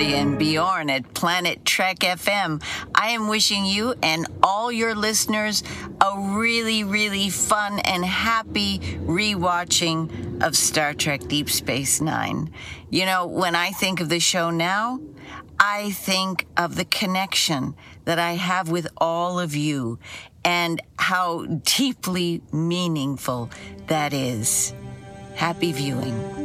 And Bjorn at Planet Trek FM. I am wishing you and all your listeners a really, really fun and happy rewatching of Star Trek Deep Space Nine. You know, when I think of the show now, I think of the connection that I have with all of you and how deeply meaningful that is. Happy viewing.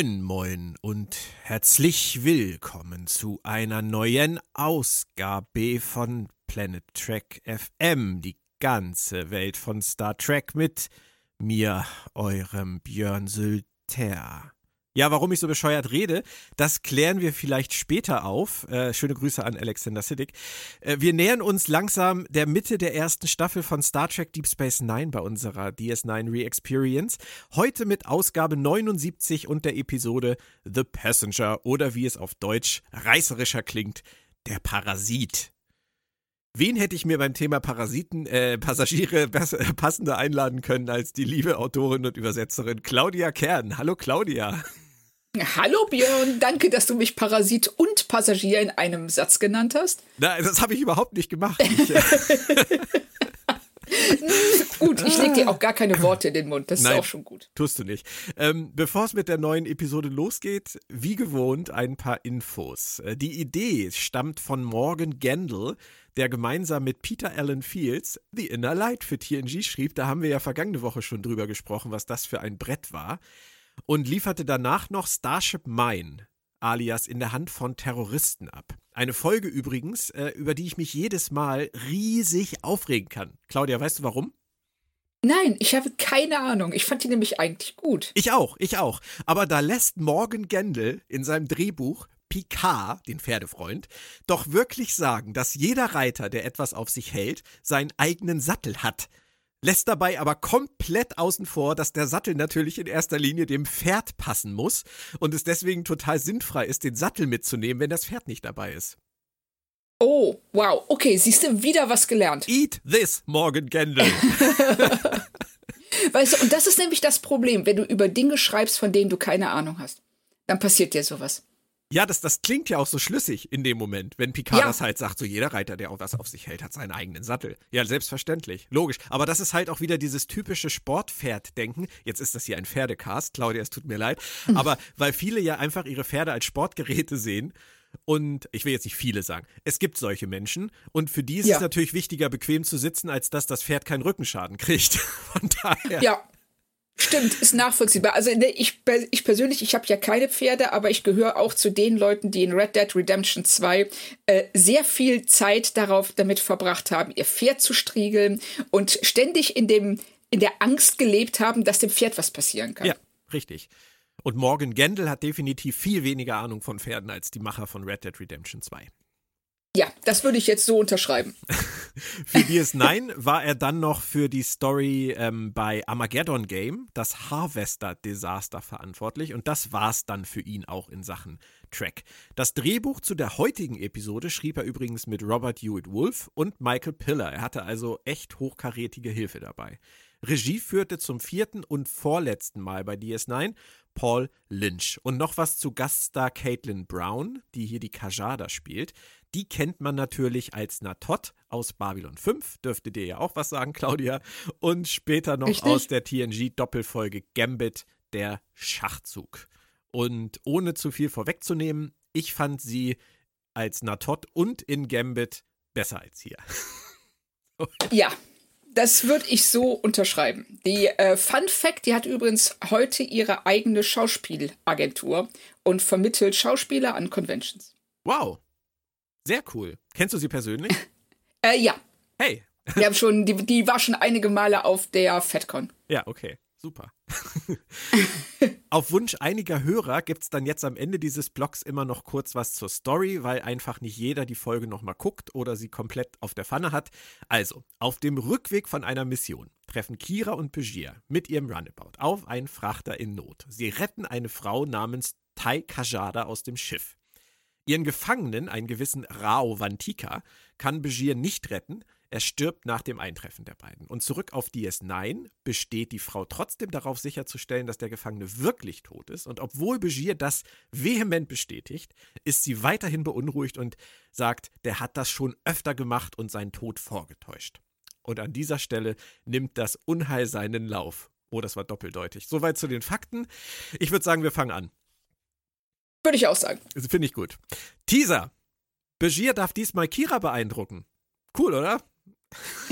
Moin, moin und herzlich willkommen zu einer neuen Ausgabe von Planet Trek FM, die ganze Welt von Star Trek mit mir, eurem Björn Sülter. Ja, warum ich so bescheuert rede, das klären wir vielleicht später auf. Äh, schöne Grüße an Alexander Siddig. Äh, wir nähern uns langsam der Mitte der ersten Staffel von Star Trek Deep Space Nine bei unserer DS9 Re-Experience. Heute mit Ausgabe 79 und der Episode The Passenger oder wie es auf Deutsch reißerischer klingt, der Parasit. Wen hätte ich mir beim Thema Parasiten, äh, Passagiere passender einladen können als die liebe Autorin und Übersetzerin Claudia Kern? Hallo Claudia. Hallo Björn, danke, dass du mich Parasit und Passagier in einem Satz genannt hast. Na, das habe ich überhaupt nicht gemacht. Ich, äh gut, ich lege dir auch gar keine Worte in den Mund. Das Nein, ist auch schon gut. Tust du nicht. Ähm, Bevor es mit der neuen Episode losgeht, wie gewohnt ein paar Infos. Äh, die Idee stammt von Morgan Gendel, der gemeinsam mit Peter Allen Fields The Inner Light für TNG schrieb. Da haben wir ja vergangene Woche schon drüber gesprochen, was das für ein Brett war. Und lieferte danach noch Starship Mine, alias in der Hand von Terroristen ab. Eine Folge übrigens, äh, über die ich mich jedes Mal riesig aufregen kann. Claudia, weißt du warum? Nein, ich habe keine Ahnung. Ich fand die nämlich eigentlich gut. Ich auch, ich auch. Aber da lässt Morgan Gendel in seinem Drehbuch Picard, den Pferdefreund, doch wirklich sagen, dass jeder Reiter, der etwas auf sich hält, seinen eigenen Sattel hat. Lässt dabei aber komplett außen vor, dass der Sattel natürlich in erster Linie dem Pferd passen muss und es deswegen total sinnfrei ist, den Sattel mitzunehmen, wenn das Pferd nicht dabei ist. Oh, wow. Okay, siehst du, wieder was gelernt. Eat this, Morgan Gendel. weißt du, und das ist nämlich das Problem, wenn du über Dinge schreibst, von denen du keine Ahnung hast. Dann passiert dir sowas. Ja, das, das klingt ja auch so schlüssig in dem Moment, wenn Picard ja. das halt sagt, so jeder Reiter, der auch was auf sich hält, hat seinen eigenen Sattel. Ja, selbstverständlich, logisch. Aber das ist halt auch wieder dieses typische Sportpferd-Denken. Jetzt ist das hier ein Pferdecast, Claudia, es tut mir leid. Hm. Aber weil viele ja einfach ihre Pferde als Sportgeräte sehen und ich will jetzt nicht viele sagen. Es gibt solche Menschen und für die ist ja. es natürlich wichtiger, bequem zu sitzen, als dass das Pferd keinen Rückenschaden kriegt. Von daher. Ja, Stimmt, ist nachvollziehbar. Also ne, ich, ich persönlich, ich habe ja keine Pferde, aber ich gehöre auch zu den Leuten, die in Red Dead Redemption 2 äh, sehr viel Zeit darauf damit verbracht haben, ihr Pferd zu striegeln und ständig in dem in der Angst gelebt haben, dass dem Pferd was passieren kann. Ja, richtig. Und Morgan Gendel hat definitiv viel weniger Ahnung von Pferden als die Macher von Red Dead Redemption 2. Ja, das würde ich jetzt so unterschreiben. für DS9 war er dann noch für die Story ähm, bei Armageddon Game, das Harvester-Desaster, verantwortlich. Und das war's dann für ihn auch in Sachen Track. Das Drehbuch zu der heutigen Episode schrieb er übrigens mit Robert Hewitt Wolf und Michael Piller. Er hatte also echt hochkarätige Hilfe dabei. Regie führte zum vierten und vorletzten Mal bei DS9 Paul Lynch. Und noch was zu Gaststar Caitlin Brown, die hier die Kajada spielt. Die kennt man natürlich als Natot aus Babylon 5, dürfte dir ja auch was sagen, Claudia. Und später noch Richtig. aus der TNG-Doppelfolge Gambit, der Schachzug. Und ohne zu viel vorwegzunehmen, ich fand sie als Natot und in Gambit besser als hier. ja, das würde ich so unterschreiben. Die äh, Fun Fact, die hat übrigens heute ihre eigene Schauspielagentur und vermittelt Schauspieler an Conventions. Wow. Sehr cool. Kennst du sie persönlich? äh, ja. Hey. Wir haben schon, die, die war schon einige Male auf der FedCon. Ja, okay. Super. Auf Wunsch einiger Hörer gibt es dann jetzt am Ende dieses Blogs immer noch kurz was zur Story, weil einfach nicht jeder die Folge nochmal guckt oder sie komplett auf der Pfanne hat. Also, auf dem Rückweg von einer Mission treffen Kira und Begier mit ihrem Runabout auf einen Frachter in Not. Sie retten eine Frau namens Tai Kajada aus dem Schiff. Ihren Gefangenen, einen gewissen Rao Vantika, kann Begier nicht retten, er stirbt nach dem Eintreffen der beiden. Und zurück auf DS9 besteht die Frau trotzdem darauf sicherzustellen, dass der Gefangene wirklich tot ist. Und obwohl Begier das vehement bestätigt, ist sie weiterhin beunruhigt und sagt, der hat das schon öfter gemacht und seinen Tod vorgetäuscht. Und an dieser Stelle nimmt das Unheil seinen Lauf. Oh, das war doppeldeutig. Soweit zu den Fakten. Ich würde sagen, wir fangen an. Würde ich auch sagen. Finde ich gut. Teaser. Begier darf diesmal Kira beeindrucken. Cool, oder?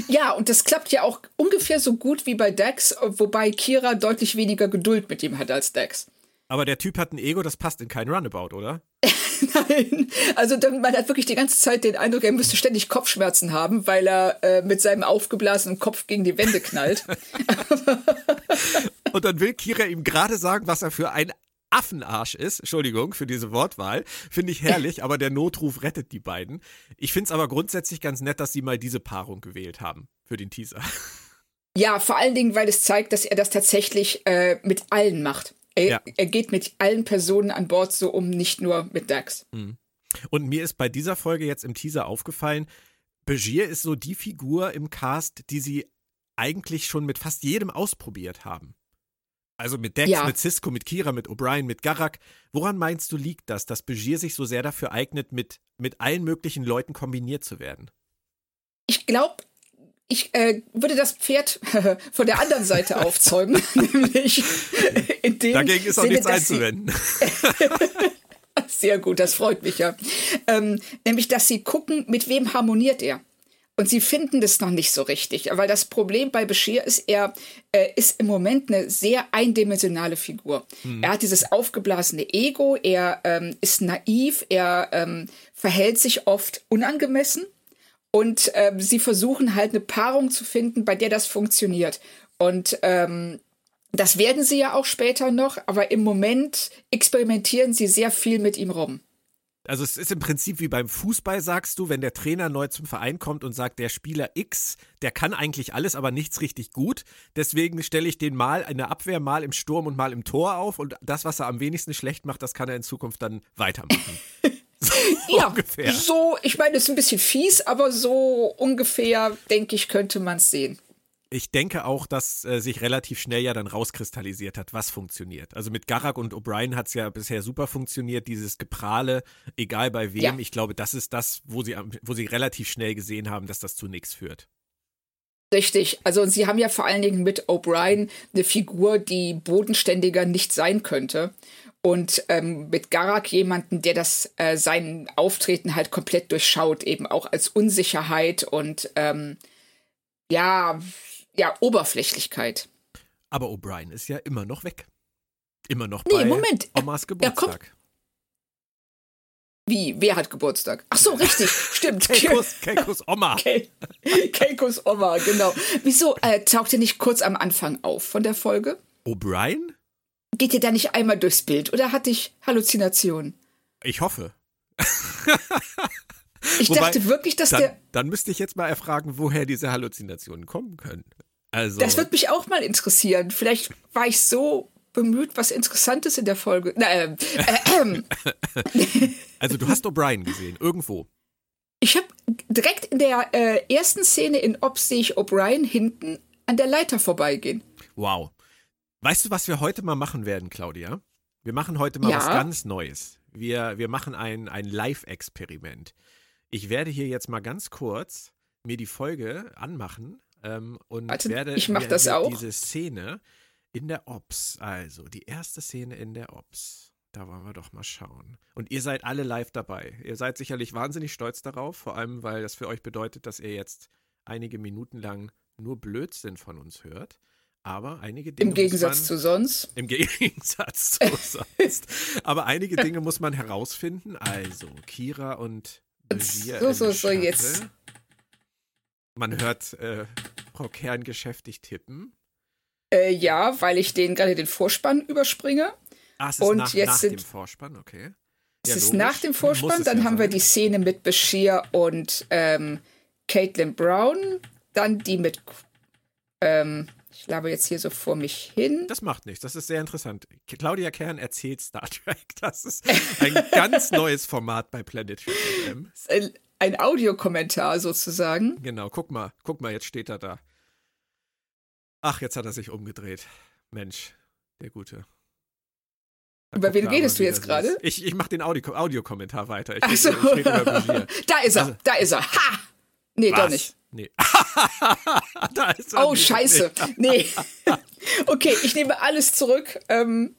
Ja, und das klappt ja auch ungefähr so gut wie bei Dex, wobei Kira deutlich weniger Geduld mit ihm hat als Dex. Aber der Typ hat ein Ego, das passt in keinen Runabout, oder? Nein, also man hat wirklich die ganze Zeit den Eindruck, er müsste ständig Kopfschmerzen haben, weil er äh, mit seinem aufgeblasenen Kopf gegen die Wände knallt. Und dann will Kira ihm gerade sagen, was er für ein Affenarsch ist, Entschuldigung für diese Wortwahl, finde ich herrlich, aber der Notruf rettet die beiden. Ich finde es aber grundsätzlich ganz nett, dass sie mal diese Paarung gewählt haben für den Teaser. Ja, vor allen Dingen, weil es zeigt, dass er das tatsächlich äh, mit allen macht. Er, ja. er, geht mit allen Personen an Bord so um, nicht nur mit Dax. Mhm. Und mir ist bei dieser Folge jetzt im Teaser aufgefallen, Begier ist so die Figur im Cast, die sie eigentlich schon mit fast jedem ausprobiert haben. Also mit Dex, ja. mit Cisco, mit Kira, mit O'Brien, mit Garak. Woran meinst du, liegt das, dass Begier sich so sehr dafür eignet, mit, mit allen möglichen Leuten kombiniert zu werden? Ich glaube, ich äh, würde das Pferd von der anderen Seite aufzäumen, nämlich in dem Dagegen ist auch Sinne, nichts einzuwenden. Sehr gut, das freut mich ja. Ähm, nämlich, dass sie gucken, mit wem harmoniert er. Und sie finden das noch nicht so richtig, weil das Problem bei Bashir ist, er äh, ist im Moment eine sehr eindimensionale Figur. Mhm. Er hat dieses aufgeblasene Ego, er ähm, ist naiv, er ähm, verhält sich oft unangemessen und ähm, sie versuchen halt eine Paarung zu finden, bei der das funktioniert. Und ähm, das werden sie ja auch später noch, aber im Moment experimentieren sie sehr viel mit ihm rum. Also es ist im Prinzip wie beim Fußball, sagst du, wenn der Trainer neu zum Verein kommt und sagt, der Spieler X, der kann eigentlich alles, aber nichts richtig gut. Deswegen stelle ich den mal in der Abwehr, mal im Sturm und mal im Tor auf. Und das, was er am wenigsten schlecht macht, das kann er in Zukunft dann weitermachen. So ja, ungefähr. so, ich meine, es ist ein bisschen fies, aber so ungefähr, denke ich, könnte man es sehen. Ich denke auch, dass äh, sich relativ schnell ja dann rauskristallisiert hat, was funktioniert. Also mit Garak und O'Brien hat es ja bisher super funktioniert, dieses Geprahle, egal bei wem. Ja. Ich glaube, das ist das, wo sie, wo sie relativ schnell gesehen haben, dass das zu nichts führt. Richtig. Also sie haben ja vor allen Dingen mit O'Brien eine Figur, die bodenständiger nicht sein könnte. Und ähm, mit Garak jemanden, der das äh, sein Auftreten halt komplett durchschaut, eben auch als Unsicherheit und ähm, ja, ja, Oberflächlichkeit. Aber O'Brien ist ja immer noch weg. Immer noch nee, bei Moment. Omas Geburtstag. Wie? Wer hat Geburtstag? Ach so, richtig, stimmt. Keikos, Keikos Oma. Keikos Oma, genau. Wieso äh, taucht er nicht kurz am Anfang auf von der Folge? O'Brien? Geht ihr da nicht einmal durchs Bild oder hatte ich Halluzinationen? Ich hoffe. ich Wobei, dachte wirklich, dass dann, der. Dann müsste ich jetzt mal erfragen, woher diese Halluzinationen kommen können. Also. Das würde mich auch mal interessieren. Vielleicht war ich so bemüht, was Interessantes in der Folge. Na, äh, äh, äh. also du hast O'Brien gesehen, irgendwo. Ich habe direkt in der äh, ersten Szene in Ops sehe ich O'Brien hinten an der Leiter vorbeigehen. Wow. Weißt du, was wir heute mal machen werden, Claudia? Wir machen heute mal ja. was ganz Neues. Wir, wir machen ein, ein Live-Experiment. Ich werde hier jetzt mal ganz kurz mir die Folge anmachen ähm, und Warte, werde ich mach das auch. diese Szene in der Ops, also die erste Szene in der Ops. Da wollen wir doch mal schauen. Und ihr seid alle live dabei. Ihr seid sicherlich wahnsinnig stolz darauf, vor allem weil das für euch bedeutet, dass ihr jetzt einige Minuten lang nur Blödsinn von uns hört. Aber einige Dinge. Im Gegensatz man, zu sonst. Im Gegensatz zu sonst. Aber einige Dinge muss man herausfinden. Also, Kira und Begier So, so, so, jetzt. Man hört äh, Frau Kern geschäftig tippen. Äh, ja, weil ich den gerade den Vorspann überspringe. Ah, es ist und nach, jetzt nach sind, dem Vorspann, okay. Es ja, ist logisch. nach dem Vorspann, dann ja haben sein. wir die Szene mit Bashir und ähm, Caitlin Brown, dann die mit Ähm, ich labe jetzt hier so vor mich hin. Das macht nichts, das ist sehr interessant. Claudia Kern erzählt Star Trek. Das ist ein ganz neues Format bei Planet FM. Ein, Audiokommentar sozusagen. Genau, guck mal, guck mal, jetzt steht er da. Ach, jetzt hat er sich umgedreht. Mensch, der Gute. Da über wen redest du jetzt gerade? Ich, ich mache den Audiokommentar Audio weiter. Ich, Ach so. Ich, ich da ist er, also, da ist er. Ha! Nee, was? doch nicht. Nee. da ist er oh, nicht. scheiße. Nee. okay, ich nehme alles zurück. Ähm,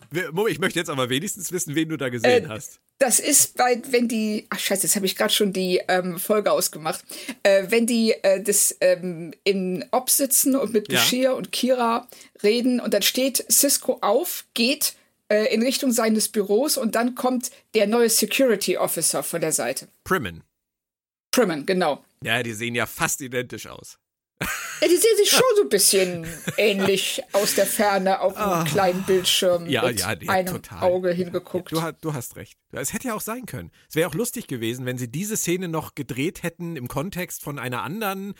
ich möchte jetzt aber wenigstens wissen, wen du da gesehen äh, hast. Das ist bei, wenn die, ach scheiße, jetzt habe ich gerade schon die ähm, Folge ausgemacht. Äh, wenn die äh, das ähm, in Ob sitzen und mit Bashir ja. und Kira reden und dann steht Cisco auf, geht äh, in Richtung seines Büros und dann kommt der neue Security Officer von der Seite. Primmen. Primmen, genau. Ja, die sehen ja fast identisch aus. Ja, die sehen sich schon so ein bisschen ähnlich aus der Ferne auf einem oh. kleinen Bildschirm ja, mit ja, ja, einem total. Auge hingeguckt. Du, du, hast recht. Es hätte ja auch sein können. Es wäre auch lustig gewesen, wenn sie diese Szene noch gedreht hätten im Kontext von einer anderen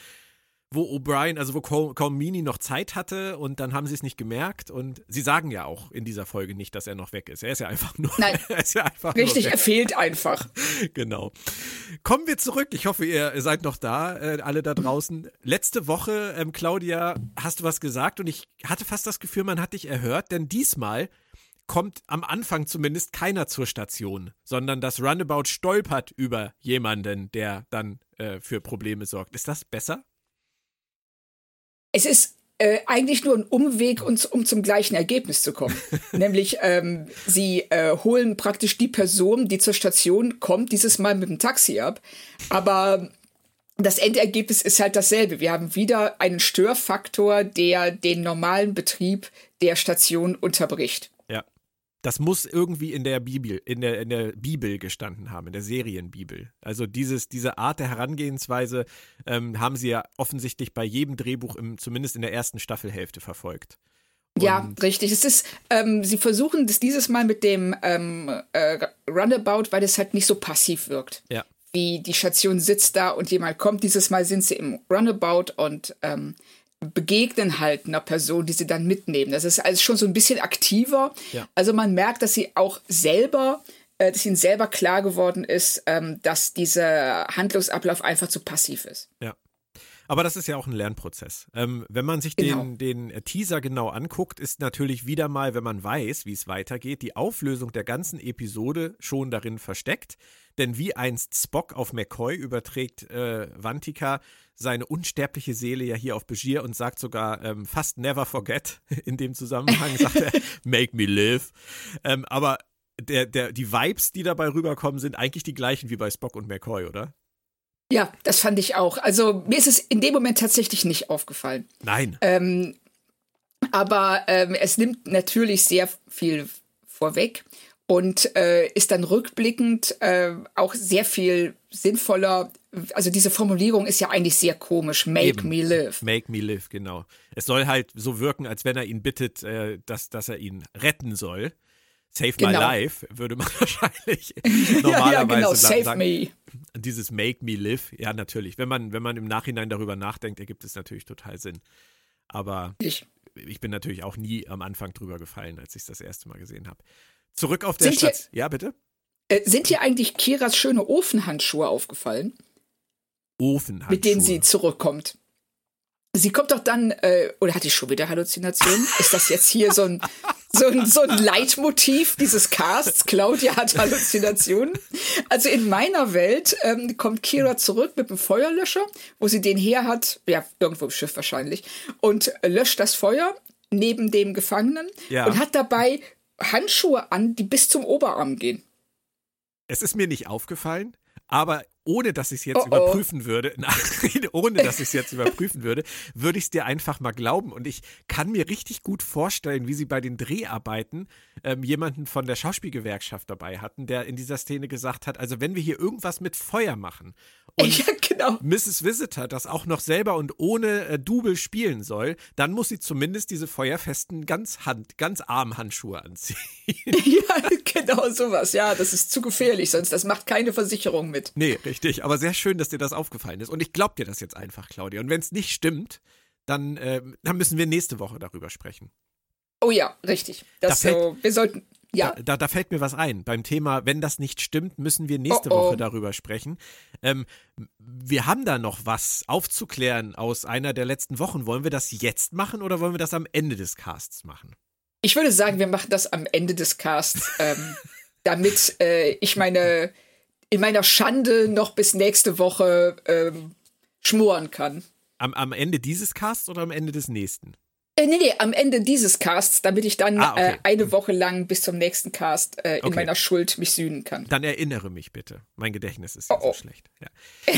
wo O'Brien, also wo Colmini noch Zeit hatte und dann haben sie es nicht gemerkt und sie sagen ja auch in dieser Folge nicht, dass er noch weg ist. Er ist ja einfach nur. Nein. er ist ja einfach Richtig, er fehlt einfach. genau. Kommen wir zurück. Ich hoffe, ihr seid noch da, äh, alle da draußen. Letzte Woche, ähm, Claudia, hast du was gesagt und ich hatte fast das Gefühl, man hat dich erhört, denn diesmal kommt am Anfang zumindest keiner zur Station, sondern das Runabout stolpert über jemanden, der dann äh, für Probleme sorgt. Ist das besser? Es ist äh, eigentlich nur ein Umweg, um, um zum gleichen Ergebnis zu kommen. Nämlich, ähm, sie äh, holen praktisch die Person, die zur Station kommt, dieses Mal mit dem Taxi ab. Aber das Endergebnis ist halt dasselbe. Wir haben wieder einen Störfaktor, der den normalen Betrieb der Station unterbricht. Das muss irgendwie in der Bibel, in der, in der Bibel gestanden haben, in der Serienbibel. Also dieses, diese Art der Herangehensweise ähm, haben sie ja offensichtlich bei jedem Drehbuch, im, zumindest in der ersten Staffelhälfte, verfolgt. Und ja, richtig. Es ist, ähm, sie versuchen das dieses Mal mit dem ähm, äh, Runabout, weil es halt nicht so passiv wirkt. Ja. Wie die Station sitzt da und jemand kommt. Dieses Mal sind sie im Runabout und ähm, begegnen halt einer Person, die sie dann mitnehmen. Das ist also schon so ein bisschen aktiver. Ja. Also man merkt, dass sie auch selber, äh, dass ihnen selber klar geworden ist, ähm, dass dieser Handlungsablauf einfach zu passiv ist. Ja. Aber das ist ja auch ein Lernprozess. Ähm, wenn man sich genau. den, den Teaser genau anguckt, ist natürlich wieder mal, wenn man weiß, wie es weitergeht, die Auflösung der ganzen Episode schon darin versteckt. Denn wie einst Spock auf McCoy überträgt äh, Vantika seine unsterbliche Seele ja hier auf Begier und sagt sogar ähm, fast never forget. In dem Zusammenhang sagt er, make me live. Ähm, aber der, der, die Vibes, die dabei rüberkommen, sind eigentlich die gleichen wie bei Spock und McCoy, oder? Ja, das fand ich auch. Also mir ist es in dem Moment tatsächlich nicht aufgefallen. Nein. Ähm, aber ähm, es nimmt natürlich sehr viel vorweg und äh, ist dann rückblickend äh, auch sehr viel sinnvoller. Also diese Formulierung ist ja eigentlich sehr komisch. Make Eben. me live. Make me live, genau. Es soll halt so wirken, als wenn er ihn bittet, äh, dass, dass er ihn retten soll. Save genau. my life würde man wahrscheinlich normalerweise ja, ja, genau. Save sagen. Me. Dieses Make me live, ja natürlich. Wenn man, wenn man im Nachhinein darüber nachdenkt, ergibt es natürlich total Sinn. Aber ich, ich bin natürlich auch nie am Anfang drüber gefallen, als ich es das erste Mal gesehen habe. Zurück auf der Stadt. Ja, bitte? Äh, sind dir eigentlich Kiras schöne Ofenhandschuhe aufgefallen? Ofenhandschuhe? Mit denen sie zurückkommt. Sie kommt doch dann, äh, oder hat die schon wieder Halluzinationen? Ist das jetzt hier so ein, so ein, so ein Leitmotiv dieses Casts? Claudia hat Halluzinationen. Also in meiner Welt ähm, kommt Kira zurück mit einem Feuerlöscher, wo sie den her hat, ja, irgendwo im Schiff wahrscheinlich, und löscht das Feuer neben dem Gefangenen ja. und hat dabei Handschuhe an, die bis zum Oberarm gehen. Es ist mir nicht aufgefallen, aber ohne dass ich es jetzt oh oh. überprüfen würde, ohne dass ich es jetzt überprüfen würde, würde ich es dir einfach mal glauben. Und ich kann mir richtig gut vorstellen, wie sie bei den Dreharbeiten ähm, jemanden von der Schauspielgewerkschaft dabei hatten, der in dieser Szene gesagt hat, also wenn wir hier irgendwas mit Feuer machen und ja, genau. Mrs. Visitor das auch noch selber und ohne äh, Double spielen soll, dann muss sie zumindest diese feuerfesten ganz Hand, ganz Armhandschuhe anziehen. ja, genau sowas. Ja, das ist zu gefährlich, sonst das macht keine Versicherung mit. Nee, richtig. Aber sehr schön, dass dir das aufgefallen ist. Und ich glaube dir das jetzt einfach, Claudia. Und wenn es nicht stimmt, dann, äh, dann müssen wir nächste Woche darüber sprechen. Oh ja, richtig. Das Da fällt- so, wir sollten, ja, Da, da, da fällt mir was ein. Beim Thema, wenn das nicht stimmt, müssen wir nächste Oh, oh. Woche darüber sprechen. Ähm, wir haben da noch was aufzuklären aus einer der letzten Wochen. Wollen wir das jetzt machen oder wollen wir das am Ende des Casts machen? ich würde sagen, wir machen das am Ende des Casts, ähm, damit äh, ich meine, in meiner Schande noch bis nächste Woche ähm, schmoren kann. Am, am Ende dieses Casts oder am Ende des nächsten? Äh, nee, nee, am Ende dieses Casts, damit ich dann Ah, okay. äh, eine Woche lang bis zum nächsten Cast äh, in Okay. meiner Schuld mich sühnen kann. Dann erinnere mich bitte. Mein Gedächtnis ist ja Oh, oh. so schlecht. Ja.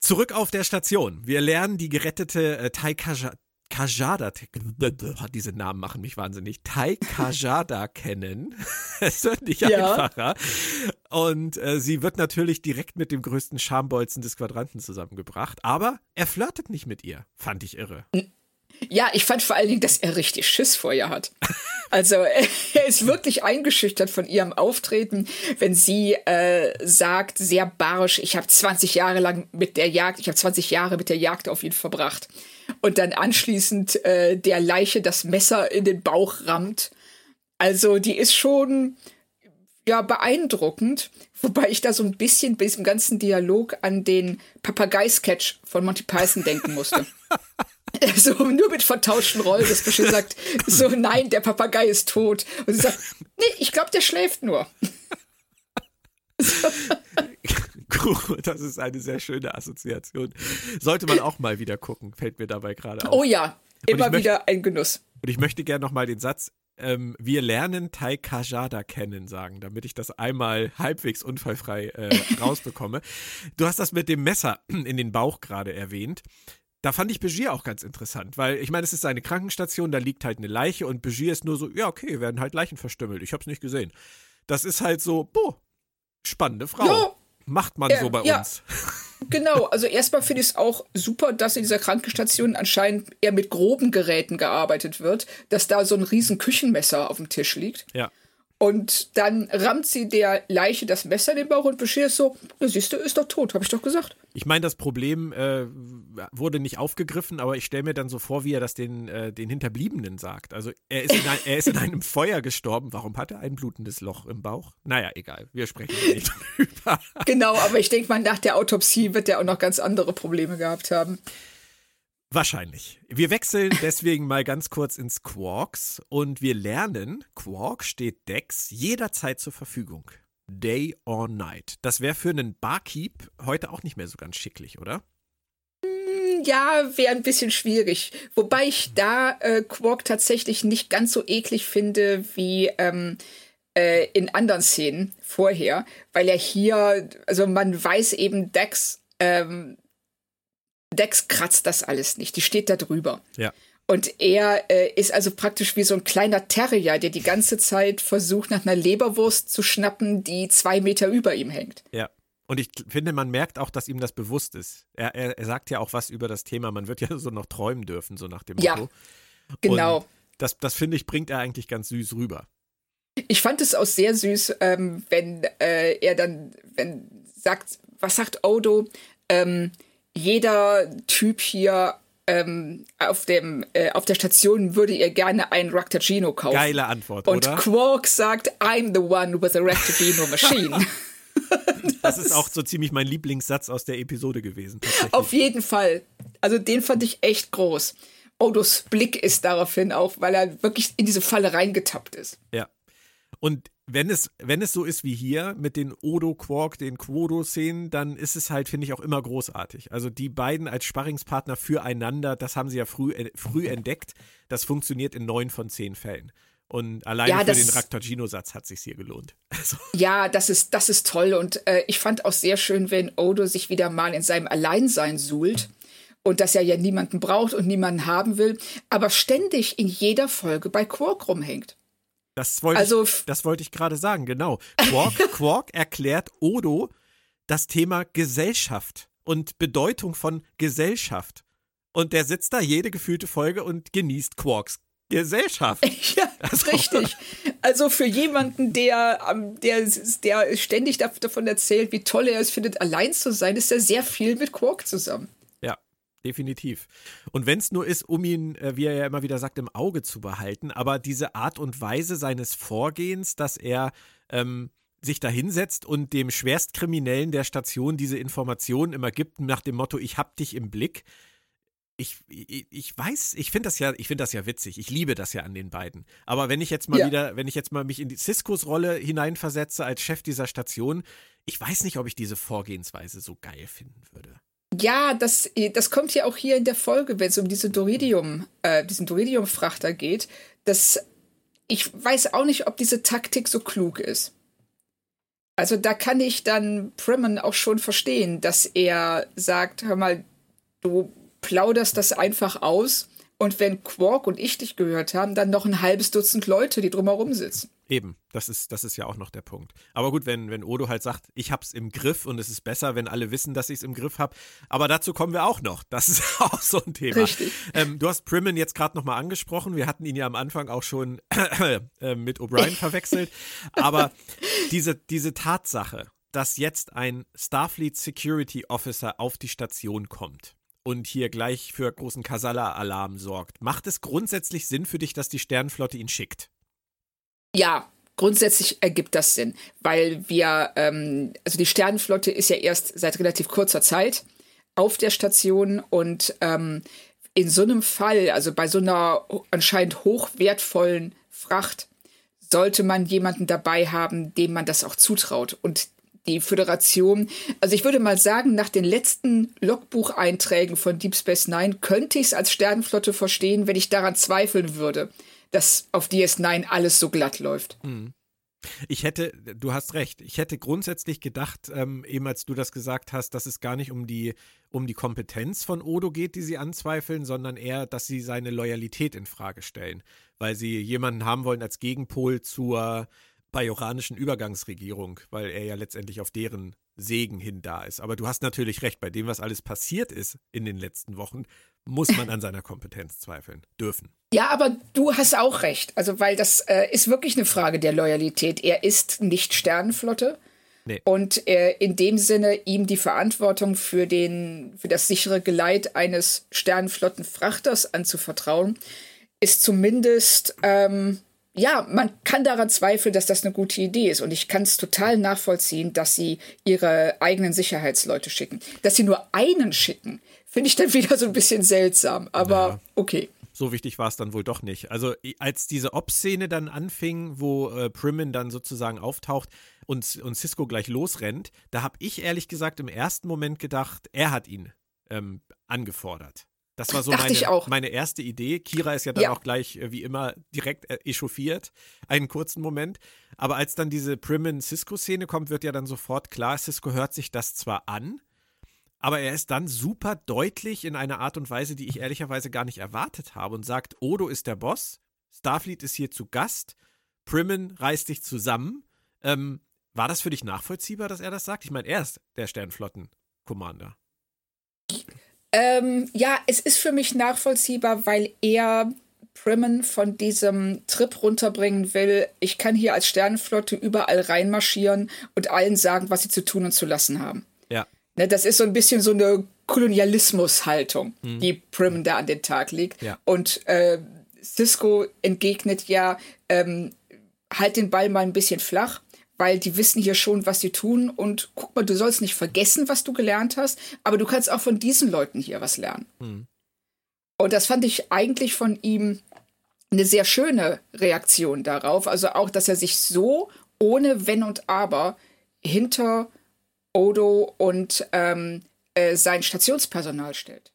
Zurück auf der Station. Wir lernen die gerettete äh, Tai Kaja- Kajada, diese Namen machen mich wahnsinnig, Tai Kajada kennen. Es wird nicht Ja. einfacher. Und äh, sie wird natürlich direkt mit dem größten Schambolzen des Quadranten zusammengebracht. Aber er flirtet nicht mit ihr. Fand ich irre. Ja, ich fand vor allen Dingen, dass er richtig Schiss vor ihr hat. Also er ist wirklich eingeschüchtert von ihrem Auftreten, wenn sie äh, sagt, sehr barsch, ich habe 20 Jahre lang mit der Jagd, ich habe 20 Jahre mit der Jagd auf ihn verbracht. Und dann anschließend äh, der Leiche das Messer in den Bauch rammt. Also die ist schon ja beeindruckend, wobei ich da so ein bisschen bei diesem ganzen Dialog an den Papagei-Sketch von Monty Python denken musste. So nur mit vertauschten Rollen, das bestimmt sagt, so nein, der Papagei ist tot. Und sie sagt, nee, ich glaube, der schläft nur. Das ist eine sehr schöne Assoziation. Sollte man auch mal wieder gucken, fällt mir dabei gerade auf. Oh ja, immer möchte- wieder ein Genuss. Und ich möchte gerne nochmal den Satz, ähm, wir lernen Tai Kajada kennen sagen, damit ich das einmal halbwegs unfallfrei äh, rausbekomme. Du hast das mit dem Messer in den Bauch gerade erwähnt. Da fand ich Begier auch ganz interessant, weil ich meine, es ist eine Krankenstation, da liegt halt eine Leiche und Begier ist nur so, ja, okay, werden halt Leichen verstümmelt, ich hab's nicht gesehen. Das ist halt so, boah, spannende Frau. Ja. Macht man Ja, so bei ja. uns. Genau, also erstmal finde ich es auch super, dass in dieser Krankenstation anscheinend eher mit groben Geräten gearbeitet wird, dass da so ein riesen Küchenmesser auf dem Tisch liegt. Ja. Und dann rammt sie der Leiche das Messer in den Bauch und Bashir ist so, siehst du, ist doch tot, habe ich doch gesagt. Ich meine, das Problem äh, wurde nicht aufgegriffen, aber ich stelle mir dann so vor, wie er das den, äh, den Hinterbliebenen sagt. Also er ist, in ein, er ist in einem Feuer gestorben. Warum hat er ein blutendes Loch im Bauch? Naja, egal. Wir sprechen nicht drüber. Genau, aber ich denke mal, nach der Autopsie wird er auch noch ganz andere Probleme gehabt haben. Wahrscheinlich. Wir wechseln deswegen mal ganz kurz ins Quarks und wir lernen, Quark steht Dex jederzeit zur Verfügung. Day or night. Das wäre für einen Barkeep heute auch nicht mehr so ganz schicklich, oder? Ja, wäre ein bisschen schwierig. Wobei ich da äh, Quark tatsächlich nicht ganz so eklig finde wie ähm, äh, in anderen Szenen vorher, weil er hier, also man weiß eben, Dex, ähm, Dex kratzt das alles nicht. Die steht da drüber. Ja. Und er äh, ist also praktisch wie so ein kleiner Terrier, der die ganze Zeit versucht, nach einer Leberwurst zu schnappen, die zwei Meter über ihm hängt. Ja. Und ich finde, man merkt auch, dass ihm das bewusst ist. Er, er, er sagt ja auch was über das Thema. Man wird ja so noch träumen dürfen, so nach dem Ja, Motto. Genau. Und das, das finde ich, bringt er eigentlich ganz süß rüber. Ich fand es auch sehr süß, ähm, wenn äh, er dann, wenn sagt, was sagt Odo? Ähm, jeder Typ hier ähm, auf dem äh, auf der Station würde ihr gerne einen Raktagino kaufen. Geile Antwort, Und oder? Quark sagt, I'm the one with a Raktagino machine. Das ist auch so ziemlich mein Lieblingssatz aus der Episode gewesen. Auf jeden Fall. Also den fand ich echt groß. Odos Blick ist daraufhin auch, weil er wirklich in diese Falle reingetappt ist. Ja. Und wenn es, wenn es so ist wie hier mit den Odo-Quark, den Quodo-Szenen, dann ist es halt, finde ich, auch immer großartig. Also die beiden als Sparringspartner füreinander, das haben sie ja früh, äh, früh entdeckt. Das funktioniert in neun von zehn Fällen. Und alleine Ja, für das- den Raktagino-Satz hat sich hier gelohnt. Also, Ja, das ist, das ist toll. Und äh, ich fand auch sehr schön, wenn Odo sich wieder mal in seinem Alleinsein suhlt. Und dass er ja niemanden braucht und niemanden haben will, aber ständig in jeder Folge bei Quark rumhängt. Das wollte Also ich, das wollte ich gerade sagen, genau. Quark, Quark erklärt Odo das Thema Gesellschaft und Bedeutung von Gesellschaft. Und der sitzt da jede gefühlte Folge und genießt Quarks Gesellschaft. Ja, Also- richtig. Also für jemanden, der, ähm, der, der ständig dav- davon erzählt, wie toll er es findet, allein zu sein, ist er sehr viel mit Quark zusammen. Definitiv. Und wenn es nur ist, um ihn, äh, wie er ja immer wieder sagt, im Auge zu behalten, aber diese Art und Weise seines Vorgehens, dass er ähm, sich da hinsetzt und dem Schwerstkriminellen der Station diese Informationen immer gibt, nach dem Motto, ich hab dich im Blick. Ich, ich, ich weiß, ich finde das ja, ich finde das ja witzig. Ich liebe das ja an den beiden. Aber wenn ich jetzt mal ja. wieder, wenn ich jetzt mal mich in die Ciscos Rolle hineinversetze als Chef dieser Station, ich weiß nicht, ob ich diese Vorgehensweise so geil finden würde. Ja, das, das kommt ja auch hier in der Folge, wenn es um diese Doridium, äh, diesen Doridium-Frachter geht. Das, ich weiß auch nicht, ob diese Taktik so klug ist. Also da kann ich dann Primmen auch schon verstehen, dass er sagt, hör mal, du plauderst das einfach aus und wenn Quark und ich dich gehört haben, dann noch ein halbes Dutzend Leute, die drumherum sitzen. Eben, das ist, das ist ja auch noch der Punkt. Aber gut, wenn, wenn Odo halt sagt, ich hab's im Griff und es ist besser, wenn alle wissen, dass ich es im Griff habe. Aber dazu kommen wir auch noch. Das ist auch so ein Thema. Richtig. Ähm, du hast Primmen jetzt gerade nochmal angesprochen. Wir hatten ihn ja am Anfang auch schon äh, mit O'Brien verwechselt. Aber diese, diese Tatsache, dass jetzt ein Starfleet Security Officer auf die Station kommt und hier gleich für großen Kasala-Alarm sorgt, macht es grundsätzlich Sinn für dich, dass die Sternenflotte ihn schickt? Ja, grundsätzlich ergibt das Sinn, weil wir, ähm, also die Sternenflotte ist ja erst seit relativ kurzer Zeit auf der Station und ähm, in so einem Fall, also bei so einer anscheinend hochwertvollen Fracht, sollte man jemanden dabei haben, dem man das auch zutraut. Und die Föderation, also ich würde mal sagen, nach den letzten Logbucheinträgen von Deep Space Nine könnte ich es als Sternenflotte verstehen, wenn ich daran zweifeln würde, dass auf DS9 alles so glatt läuft. Mhm. Ich hätte, du hast recht, ich hätte grundsätzlich gedacht, ähm, eben als du das gesagt hast, dass es gar nicht um die, um die Kompetenz von Odo geht, die sie anzweifeln, sondern eher, dass sie seine Loyalität in Frage stellen, weil sie jemanden haben wollen als Gegenpol zur bajoranischen Übergangsregierung, weil er ja letztendlich auf deren Segen hin da ist. Aber du hast natürlich recht, bei dem, was alles passiert ist in den letzten Wochen, muss man an seiner Kompetenz zweifeln dürfen. Ja, aber du hast auch recht. Also, weil das äh, ist wirklich eine Frage der Loyalität. Er ist nicht Sternenflotte. Nee. Und äh, in dem Sinne ihm die Verantwortung für, den, für das sichere Geleit eines Sternenflottenfrachters anzuvertrauen, ist zumindest ähm, ja, man kann daran zweifeln, dass das eine gute Idee ist. Und ich kann es total nachvollziehen, dass sie ihre eigenen Sicherheitsleute schicken. Dass sie nur einen schicken, finde ich dann wieder so ein bisschen seltsam. Aber ja. okay. So wichtig war es dann wohl doch nicht. Also als diese Op-Szene dann anfing, wo äh, Primmin dann sozusagen auftaucht und, und Cisco gleich losrennt, da habe ich ehrlich gesagt im ersten Moment gedacht, er hat ihn ähm, angefordert. Das war so meine, meine, erste Idee. Kira ist ja dann ja. auch gleich, äh, wie immer, direkt äh, echauffiert, einen kurzen Moment. Aber als dann diese Primmin-Cisco-Szene kommt, wird ja dann sofort klar, Cisco hört sich das zwar an, aber er ist dann super deutlich in einer Art und Weise, die ich ehrlicherweise gar nicht erwartet habe und sagt, Odo ist der Boss, Starfleet ist hier zu Gast, Primmin reißt dich zusammen. Ähm, war das für dich nachvollziehbar, dass er das sagt? Ich meine, er ist der Sternflotten-Commander. Ähm, ja, es ist für mich nachvollziehbar, weil er Primmen von diesem Trip runterbringen will. Ich kann hier als Sternenflotte überall reinmarschieren und allen sagen, was sie zu tun und zu lassen haben. Ja. Ne, das ist so ein bisschen so eine Kolonialismus-Haltung, mhm. die Primmen da an den Tag legt. Ja. Und äh, Cisco entgegnet ja, ähm, halt den Ball mal ein bisschen flach weil die wissen hier schon, was sie tun. Und guck mal, du sollst nicht vergessen, was du gelernt hast, aber du kannst auch von diesen Leuten hier was lernen. Mhm. Und das fand ich eigentlich von ihm eine sehr schöne Reaktion darauf. Also auch, dass er sich so ohne Wenn und Aber hinter Odo und ähm, äh, sein Stationspersonal stellt.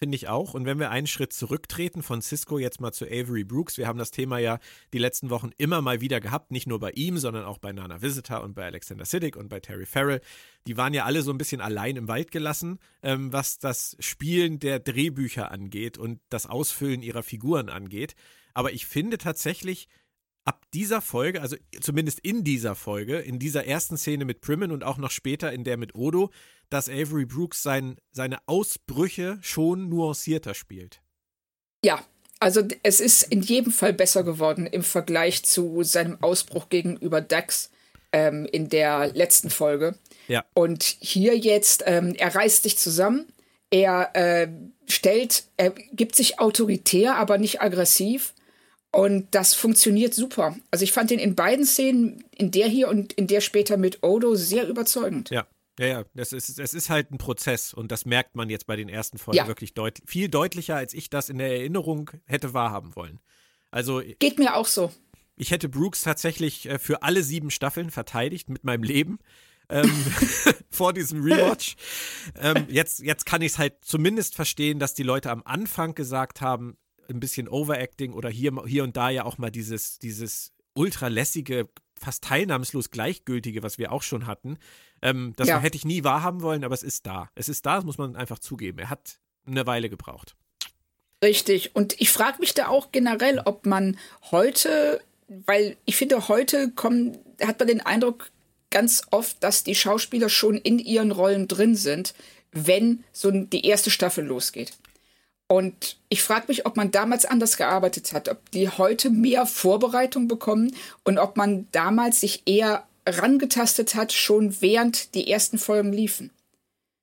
Finde ich auch. Und wenn wir einen Schritt zurücktreten von Cisco jetzt mal zu Avery Brooks, wir haben das Thema ja die letzten Wochen immer mal wieder gehabt, nicht nur bei ihm, sondern auch bei Nana Visitor und bei Alexander Siddig und bei Terry Farrell. Die waren ja alle so ein bisschen allein im Wald gelassen, ähm, was das Spielen der Drehbücher angeht und das Ausfüllen ihrer Figuren angeht. Aber ich finde tatsächlich, ab dieser Folge, also zumindest in dieser Folge, in dieser ersten Szene mit Primmen und auch noch später in der mit Odo, dass Avery Brooks sein, seine Ausbrüche schon nuancierter spielt. Ja, also es ist in jedem Fall besser geworden im Vergleich zu seinem Ausbruch gegenüber Dax ähm, in der letzten Folge. Ja. Und hier jetzt, ähm, er reißt sich zusammen, Er äh, stellt, er gibt sich autoritär, aber nicht aggressiv. Und das funktioniert super. Also ich fand ihn in beiden Szenen, in der hier und in der später mit Odo, sehr überzeugend. Ja. Ja, ja, es ist, es ist halt ein Prozess und das merkt man jetzt bei den ersten Folgen ja. wirklich deut viel deutlicher, als ich das in der Erinnerung hätte wahrhaben wollen. Also geht mir auch so. Ich hätte Brooks tatsächlich äh, für alle sieben Staffeln verteidigt mit meinem Leben. ähm, vor diesem Rewatch. Ähm, jetzt, jetzt kann ich es halt zumindest verstehen, dass die Leute am Anfang gesagt haben, ein bisschen Overacting oder hier, hier und da ja auch mal dieses, dieses ultralässige, fast teilnahmslos gleichgültige, was wir auch schon hatten. Ähm, das ja. hätte ich nie wahrhaben wollen, aber es ist da. Es ist da, das muss man einfach zugeben. Er hat eine Weile gebraucht. Richtig. Und ich frage mich da auch generell, ob man heute, weil ich finde, heute kommen, hat man den Eindruck ganz oft, dass die Schauspieler schon in ihren Rollen drin sind, wenn so die erste Staffel losgeht. Und ich frage mich, ob man damals anders gearbeitet hat, ob die heute mehr Vorbereitung bekommen und ob man damals sich eher rangetastet hat, schon während die ersten Folgen liefen.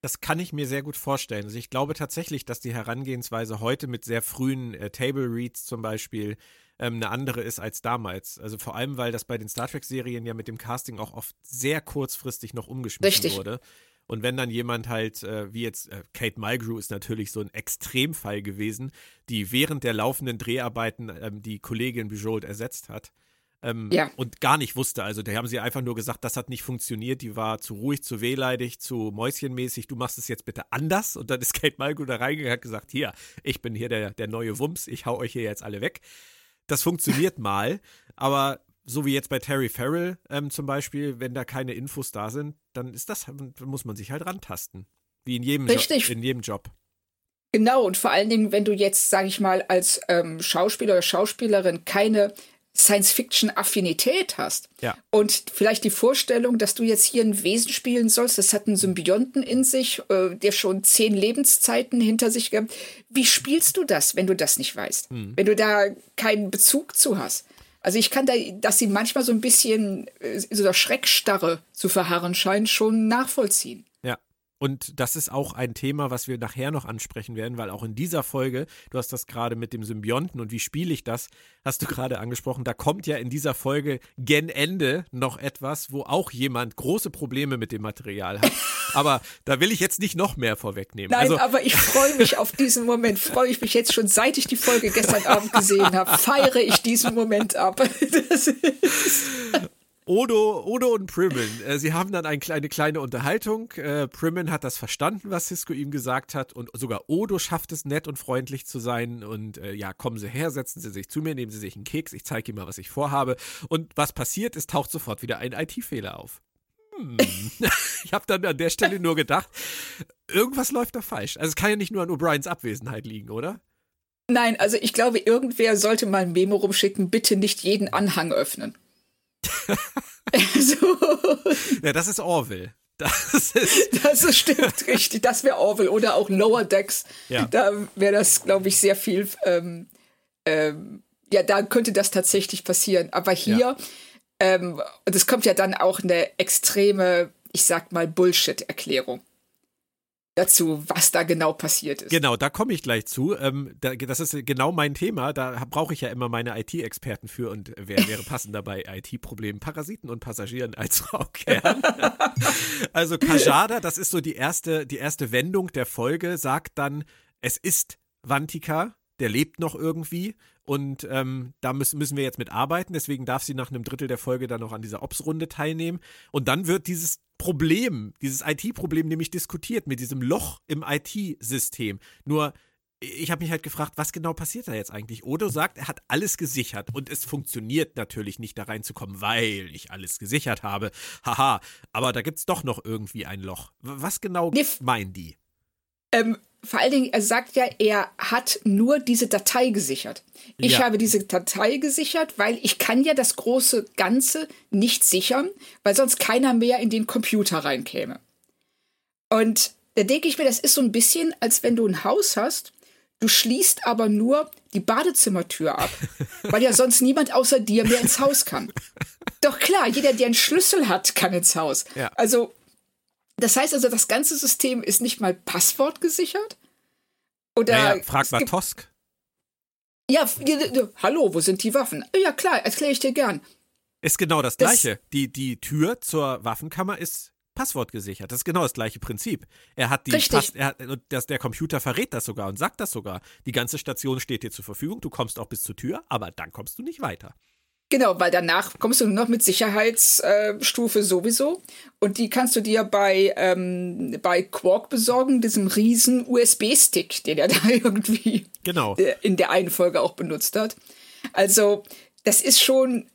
Das kann ich mir sehr gut vorstellen. Also ich glaube tatsächlich, dass die Herangehensweise heute mit sehr frühen äh, Table Reads zum Beispiel ähm, eine andere ist als damals. Also vor allem, weil das bei den Star Trek-Serien ja mit dem Casting auch oft sehr kurzfristig noch umgeschmissen Richtig. wurde. Und wenn dann jemand halt, äh, wie jetzt äh, Kate Mulgrew ist natürlich so ein Extremfall gewesen, die während der laufenden Dreharbeiten ähm, die Kollegin Bujold ersetzt hat. Ähm, ja. Und gar nicht wusste. Also, da haben sie einfach nur gesagt, das hat nicht funktioniert. Die war zu ruhig, zu wehleidig, zu mäuschenmäßig. Du machst es jetzt bitte anders. Und dann ist Kate Mulgrew da reingegangen und hat gesagt: Hier, ich bin hier der, der neue Wumms. Ich hau euch hier jetzt alle weg. Das funktioniert mal. Aber so wie jetzt bei Terry Farrell ähm, zum Beispiel, wenn da keine Infos da sind, dann ist das, muss man sich halt rantasten. Wie in jedem, Richtig. Jo in jedem Job. Genau, und vor allen Dingen, wenn du jetzt, sag ich mal, als ähm, Schauspieler oder Schauspielerin keine Science-Fiction-Affinität hast ja. und vielleicht die Vorstellung, dass du jetzt hier ein Wesen spielen sollst, das hat einen Symbionten in sich, äh, der schon zehn Lebenszeiten hinter sich gibt. Wie spielst du das, wenn du das nicht weißt? Hm. Wenn du da keinen Bezug zu hast? Also ich kann da, dass sie manchmal so ein bisschen äh, so der Schreckstarre zu verharren scheint, schon nachvollziehen. Und das ist auch ein Thema, was wir nachher noch ansprechen werden, weil auch in dieser Folge, du hast das gerade mit dem Symbionten und wie spiele ich das, hast du gerade angesprochen, da kommt ja in dieser Folge gen Ende noch etwas, wo auch jemand große Probleme mit dem Material hat. Aber da will ich jetzt nicht noch mehr vorwegnehmen. Nein, also, aber ich freue mich auf diesen Moment, freue ich mich jetzt schon, seit ich die Folge gestern Abend gesehen habe, feiere ich diesen Moment ab. Odo, Odo und Primmin, äh, sie haben dann ein, eine kleine Unterhaltung. Äh, Primmin hat das verstanden, was Cisco ihm gesagt hat. Und sogar Odo schafft es, nett und freundlich zu sein. Und äh, ja, kommen Sie her, setzen Sie sich zu mir, nehmen Sie sich einen Keks, ich zeige Ihnen mal, was ich vorhabe. Und was passiert ist, taucht sofort wieder ein IT-Fehler auf. Hm. ich habe dann an der Stelle nur gedacht, irgendwas läuft da falsch. Also es kann ja nicht nur an O'Briens Abwesenheit liegen, oder? Nein, also ich glaube, irgendwer sollte mal ein Memo rumschicken, bitte nicht jeden Anhang öffnen so. Ja, das ist Orville. Das ist, das ist stimmt, richtig. Das wäre Orville oder auch Lower Decks. Ja. Da wäre das, glaube ich, sehr viel. Ähm, ähm, ja, da könnte das tatsächlich passieren. Aber hier, ja. ähm, und es kommt ja dann auch eine extreme, ich sag mal, Bullshit-Erklärung dazu, was da genau passiert ist. Genau, da komme ich gleich zu. Ähm, da, das ist genau mein Thema. Da brauche ich ja immer meine IT-Experten für und wer wäre passend dabei? IT-Problemen, Parasiten und Passagieren als Frau Kern. also Kajada, das ist so die erste, die erste Wendung der Folge, sagt dann, es ist Vantika, der lebt noch irgendwie und ähm, da müssen, müssen wir jetzt mit arbeiten. Deswegen darf sie nach einem Drittel der Folge dann noch an dieser Ops-Runde teilnehmen. Und dann wird dieses Problem, dieses IT-Problem nämlich diskutiert mit diesem Loch im IT-System. Nur ich habe mich halt gefragt, was genau passiert da jetzt eigentlich? Odo sagt, er hat alles gesichert und es funktioniert natürlich nicht da reinzukommen, weil ich alles gesichert habe. Haha, aber da gibt es doch noch irgendwie ein Loch. Was genau meinen die? Ähm, vor allen Dingen, er sagt ja, er hat nur diese Datei gesichert. Ich ja. habe diese Datei gesichert, weil ich kann ja das große Ganze nicht sichern, weil sonst keiner mehr in den Computer reinkäme. Und da denke ich mir, das ist so ein bisschen, als wenn du ein Haus hast, du schließt aber nur die Badezimmertür ab, weil ja sonst niemand außer dir mehr ins Haus kann. Doch klar, jeder, der einen Schlüssel hat, kann ins Haus. Ja. Also Das heißt also, das ganze System ist nicht mal passwortgesichert? Oder naja, frag mal Tosk. Ja, hallo, wo sind die Waffen? Ja, klar, erkläre ich dir gern. Ist genau das, das Gleiche. Die, die Tür zur Waffenkammer ist passwortgesichert. Das ist genau das gleiche Prinzip. Er hat die Pass, er hat, das, der Computer verrät das sogar und sagt das sogar. Die ganze Station steht dir zur Verfügung, du kommst auch bis zur Tür, aber dann kommst du nicht weiter. Genau, weil danach kommst du nur noch mit Sicherheitsstufe äh, sowieso. Und die kannst du dir bei, ähm, bei Quark besorgen, diesem riesen USB-Stick, den er da irgendwie genau. in der einen Folge auch benutzt hat. Also, das ist schon.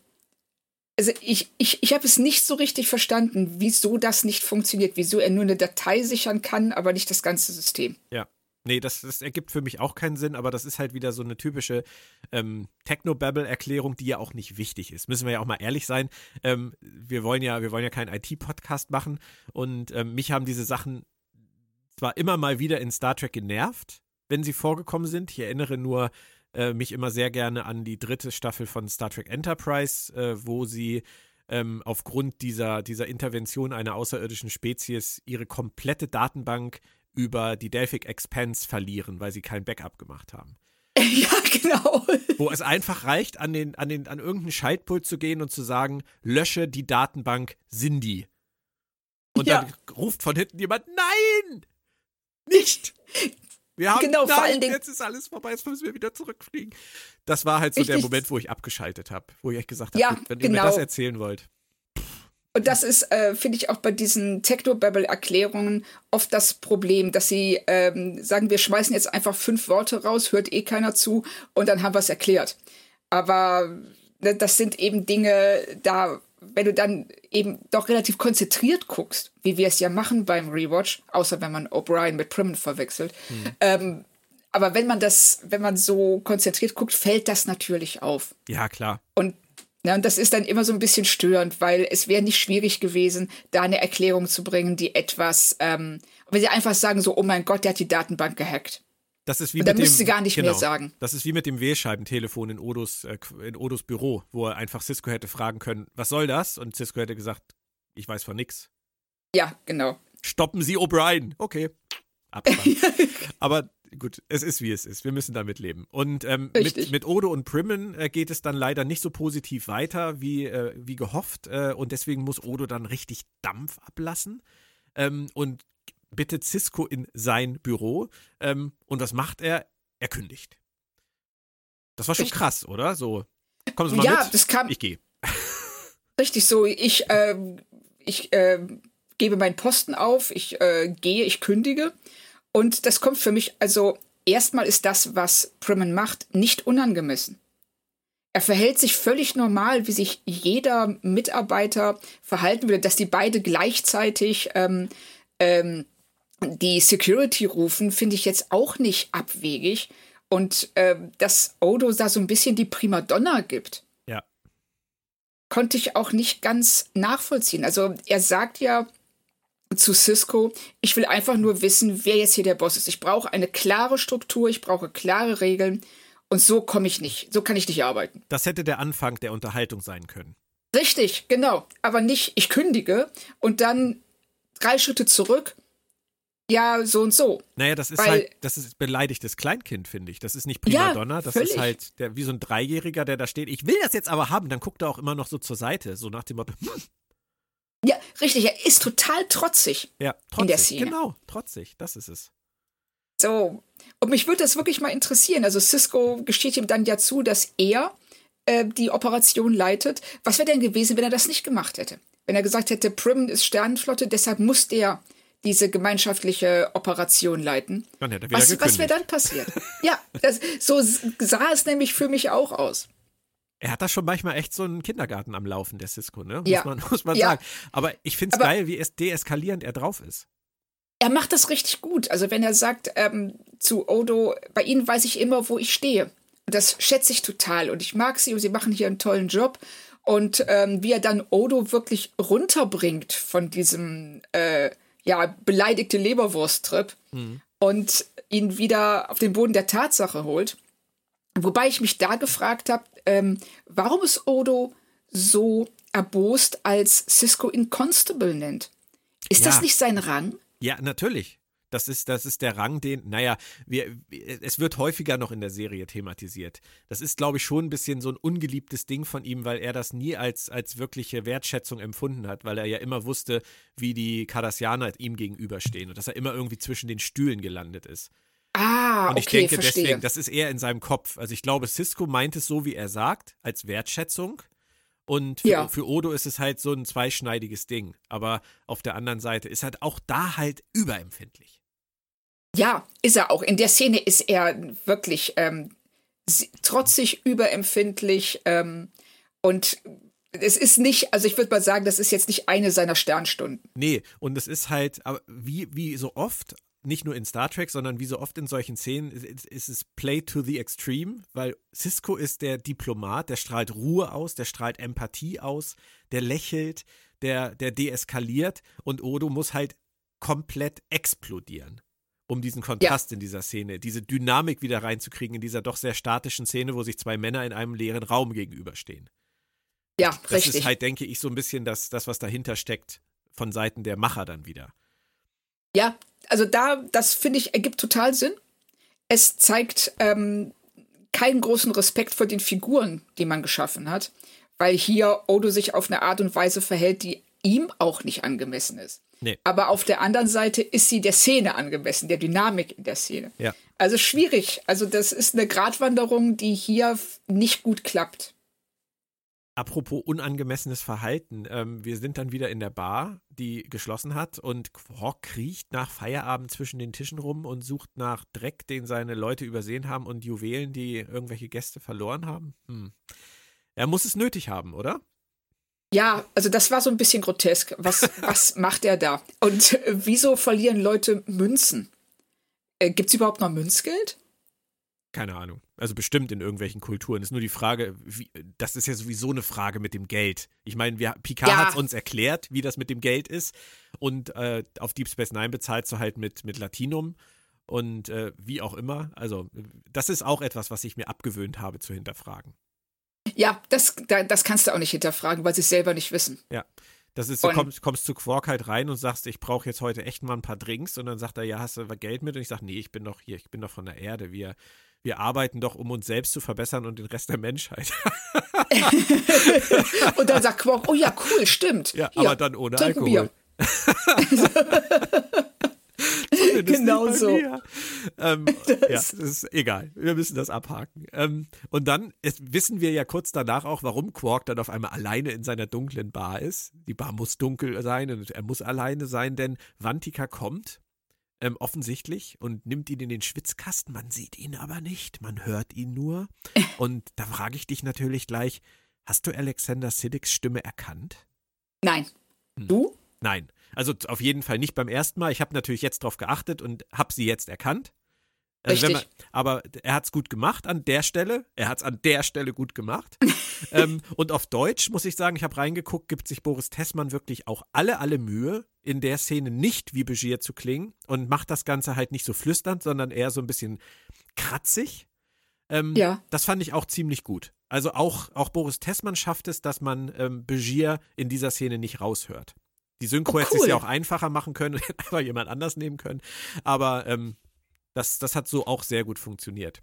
Also ich, ich, ich habe es nicht so richtig verstanden, wieso das nicht funktioniert, wieso er nur eine Datei sichern kann, aber nicht das ganze System. Ja, Nee, das, das, ergibt für mich auch keinen Sinn, aber das ist halt wieder so eine typische ähm, Technobabble-Erklärung, die ja auch nicht wichtig ist. Müssen wir ja auch mal ehrlich sein. Ähm, wir wollen ja, wir wollen ja keinen IT-Podcast machen und ähm, mich haben diese Sachen zwar immer mal wieder in Star Trek genervt, wenn sie vorgekommen sind. Ich erinnere nur äh, mich immer sehr gerne an die dritte Staffel von Star Trek Enterprise, äh, wo sie ähm, aufgrund dieser, dieser Intervention einer außerirdischen Spezies ihre komplette Datenbank über die Delphic Expense verlieren, weil sie kein Backup gemacht haben. Ja, genau. Wo es einfach reicht, an, den, an, den, an irgendeinen Schaltpult zu gehen und zu sagen, lösche die Datenbank Cindy. Und ja. dann ruft von hinten jemand, nein! Nicht! Wir haben genau, nein, vor allen Dingen, jetzt ist alles vorbei, jetzt müssen wir wieder zurückfliegen. Das war halt so richtig. der Moment, wo ich abgeschaltet habe, wo ich echt gesagt habe, ja, wenn genau. ihr mir das genau. erzählen wollt. Und das ist, äh, finde ich, auch bei diesen Technobabble-Erklärungen oft das Problem, dass sie ähm, sagen, wir schmeißen jetzt einfach fünf Worte raus, hört eh keiner zu und dann haben wir es erklärt. Aber ne, das sind eben Dinge, da, wenn du dann eben doch relativ konzentriert guckst, wie wir es ja machen beim Rewatch, außer wenn man O'Brien mit Primmen verwechselt, mhm. ähm, aber wenn man das, wenn man so konzentriert guckt, fällt das natürlich auf. Ja, klar. Und ja, und das ist dann immer so ein bisschen störend, weil es wäre nicht schwierig gewesen, da eine Erklärung zu bringen, die etwas, ähm, wenn sie einfach sagen so, oh mein Gott, der hat die Datenbank gehackt. Das ist wie und dann müsste sie gar nicht genau, mehr sagen. Das ist wie mit dem Wählscheibentelefon in Odos, äh, in Odos Büro, wo er einfach Cisco hätte fragen können, was soll das? Und Cisco hätte gesagt, ich weiß von nix. Ja, genau. Stoppen Sie O'Brien. Okay. Abspann. Aber gut, es ist wie es ist. Wir müssen damit leben. Und ähm, mit, mit Odo und Primmen äh, geht es dann leider nicht so positiv weiter wie, äh, wie gehofft. Äh, und deswegen muss Odo dann richtig Dampf ablassen ähm, und bittet Cisco in sein Büro. Ähm, und was macht er? Er kündigt. Das war schon richtig. krass, oder? So, kommen Sie mal ja, mit. das kam. Ich gehe. Richtig so. Ich, ähm, ich äh, gebe meinen Posten auf, ich äh, gehe, ich kündige. Und das kommt für mich, also erstmal ist das, was Primman macht, nicht unangemessen. Er verhält sich völlig normal, wie sich jeder Mitarbeiter verhalten würde, dass die beide gleichzeitig ähm, ähm, die Security rufen, finde ich jetzt auch nicht abwegig. Und äh, dass Odo da so ein bisschen die Primadonna gibt, ja. konnte ich auch nicht ganz nachvollziehen. Also er sagt ja, zu Cisco, ich will einfach nur wissen, wer jetzt hier der Boss ist. Ich brauche eine klare Struktur, ich brauche klare Regeln und so komme ich nicht, so kann ich nicht arbeiten. Das hätte der Anfang der Unterhaltung sein können. Richtig, genau, aber nicht ich kündige und dann drei Schritte zurück. Ja, so und so. Naja, das ist Weil, halt, das ist beleidigtes Kleinkind, finde ich. Das ist nicht Primadonna, ja, das völlig. ist halt der, wie so ein Dreijähriger, der da steht. Ich will das jetzt aber haben, dann guckt er auch immer noch so zur Seite, so nach dem Motto, hm, ja, richtig, er ist total trotzig. Ja, trotzig, in der Szene. genau, trotzig, das ist es. So, und mich würde das wirklich mal interessieren. Also Cisco gesteht ihm dann ja zu, dass er äh, die Operation leitet. Was wäre denn gewesen, wenn er das nicht gemacht hätte? Wenn er gesagt hätte, Prim ist Sternenflotte, deshalb muss der diese gemeinschaftliche Operation leiten. Dann hätte er was was wäre dann passiert? ja, das, so sah es nämlich für mich auch aus. Er hat da schon manchmal echt so einen Kindergarten am Laufen, der Cisco, ne? Muss ja. man, muss man ja. sagen. Aber ich finde es geil, wie es deeskalierend er drauf ist. Er macht das richtig gut. Also wenn er sagt ähm, zu Odo, bei Ihnen weiß ich immer, wo ich stehe. Und das schätze ich total. Und ich mag sie und sie machen hier einen tollen Job. Und ähm, wie er dann Odo wirklich runterbringt von diesem äh, ja, beleidigte Leberwurst-Trip mhm. und ihn wieder auf den Boden der Tatsache holt. Wobei ich mich da gefragt habe, ähm, warum ist Odo so erbost, als Cisco ihn Constable nennt? Ist Ja. das nicht sein Rang? Ja, natürlich. Das ist, das ist der Rang, den, naja, wir, es wird häufiger noch in der Serie thematisiert. Das ist, glaube ich, schon ein bisschen so ein ungeliebtes Ding von ihm, weil er das nie als, als wirkliche Wertschätzung empfunden hat, weil er ja immer wusste, wie die Cardassianer ihm gegenüberstehen und dass er immer irgendwie zwischen den Stühlen gelandet ist. Ah, Und ich okay, denke verstehe. deswegen, das ist eher in seinem Kopf. Also ich glaube, Cisco meint es so, wie er sagt, als Wertschätzung. Und für, Ja. für Odo ist es halt so ein zweischneidiges Ding. Aber auf der anderen Seite ist halt auch da halt überempfindlich. Ja, ist er auch. In der Szene ist er wirklich ähm, trotzig, überempfindlich ähm, und es ist nicht, also ich würde mal sagen, das ist jetzt nicht eine seiner Sternstunden. Nee, und es ist halt, aber wie, wie so oft, nicht nur in Star Trek, sondern wie so oft in solchen Szenen, ist, es Play to the Extreme, weil Cisco ist der Diplomat, der strahlt Ruhe aus, der strahlt Empathie aus, der lächelt, der, der deeskaliert und Odo muss halt komplett explodieren, um diesen Kontrast in dieser Szene, diese Dynamik wieder reinzukriegen in dieser doch sehr statischen Szene, wo sich zwei Männer in einem leeren Raum gegenüberstehen. Ja, Das richtig. ist halt, denke ich, so ein bisschen das, das, was dahinter steckt, von Seiten der Macher dann wieder. Ja, also da, das finde ich, ergibt total Sinn. Es zeigt ähm, keinen großen Respekt vor den Figuren, die man geschaffen hat, weil hier Odo sich auf eine Art und Weise verhält, die ihm auch nicht angemessen ist. Nee. Aber auf der anderen Seite ist sie der Szene angemessen, der Dynamik in der Szene. Ja. Also schwierig. Also das ist eine Gratwanderung, die hier nicht gut klappt. Apropos unangemessenes Verhalten, ähm, wir sind dann wieder in der Bar, die geschlossen hat und Quark kriecht nach Feierabend zwischen den Tischen rum und sucht nach Dreck, den seine Leute übersehen haben und Juwelen, die irgendwelche Gäste verloren haben. Hm. Er muss es nötig haben, oder? Ja, also das war so ein bisschen grotesk. Was, was macht er da? Und äh, wieso verlieren Leute Münzen? Äh, Gibt es überhaupt noch Münzgeld? Keine Ahnung. Also bestimmt in irgendwelchen Kulturen. Ist nur die Frage, wie, das ist ja sowieso eine Frage mit dem Geld. Ich meine, wir, Picard Ja. hat uns erklärt, wie das mit dem Geld ist. Und äh, auf Deep Space Nine bezahlst du halt mit, mit Latinum und äh, wie auch immer. Also, das ist auch etwas, was ich mir abgewöhnt habe zu hinterfragen. Ja, das, da, das kannst du auch nicht hinterfragen, weil sie es selber nicht wissen. Ja. Das ist, du kommst, kommst zu Quark halt rein und sagst, ich brauche jetzt heute echt mal ein paar Drinks. Und dann sagt er, ja, hast du Geld mit? Und ich sage, nee, ich bin doch hier, ich bin doch von der Erde. Wir, wir arbeiten doch, um uns selbst zu verbessern und den Rest der Menschheit. Und dann sagt Quark, oh ja, cool, stimmt. Ja, Hier, aber dann ohne Alkohol. Zumindest Genau so. Ähm, ja, das ist egal. Wir müssen das abhaken. Ähm, und dann es, wissen wir ja kurz danach auch, warum Quark dann auf einmal alleine in seiner dunklen Bar ist. Die Bar muss dunkel sein und er muss alleine sein, denn Vantika kommt. Ähm, offensichtlich und nimmt ihn in den Schwitzkasten. Man sieht ihn aber nicht, man hört ihn nur. Und da frage ich dich natürlich gleich: Hast du Alexander Siddigs Stimme erkannt? Nein. Hm. Du? Nein. Also auf jeden Fall nicht beim ersten Mal. Ich habe natürlich jetzt drauf geachtet und habe sie jetzt erkannt. Also man, aber er hat es gut gemacht an der Stelle. Er hat es an der Stelle gut gemacht. ähm, und auf Deutsch muss ich sagen, ich habe reingeguckt, gibt sich Boris Tessmann wirklich auch alle, alle Mühe, in der Szene nicht wie Begier zu klingen und macht das Ganze halt nicht so flüsternd, sondern eher so ein bisschen kratzig. Ähm, Ja. Das fand ich auch ziemlich gut. Also auch, auch Boris Tessmann schafft es, dass man ähm, Begier in dieser Szene nicht raushört. Die Synchro Oh, hätte es cool. ja auch einfacher machen können und hätte einfach jemand anders nehmen können. Aber ähm, das, das hat so auch sehr gut funktioniert.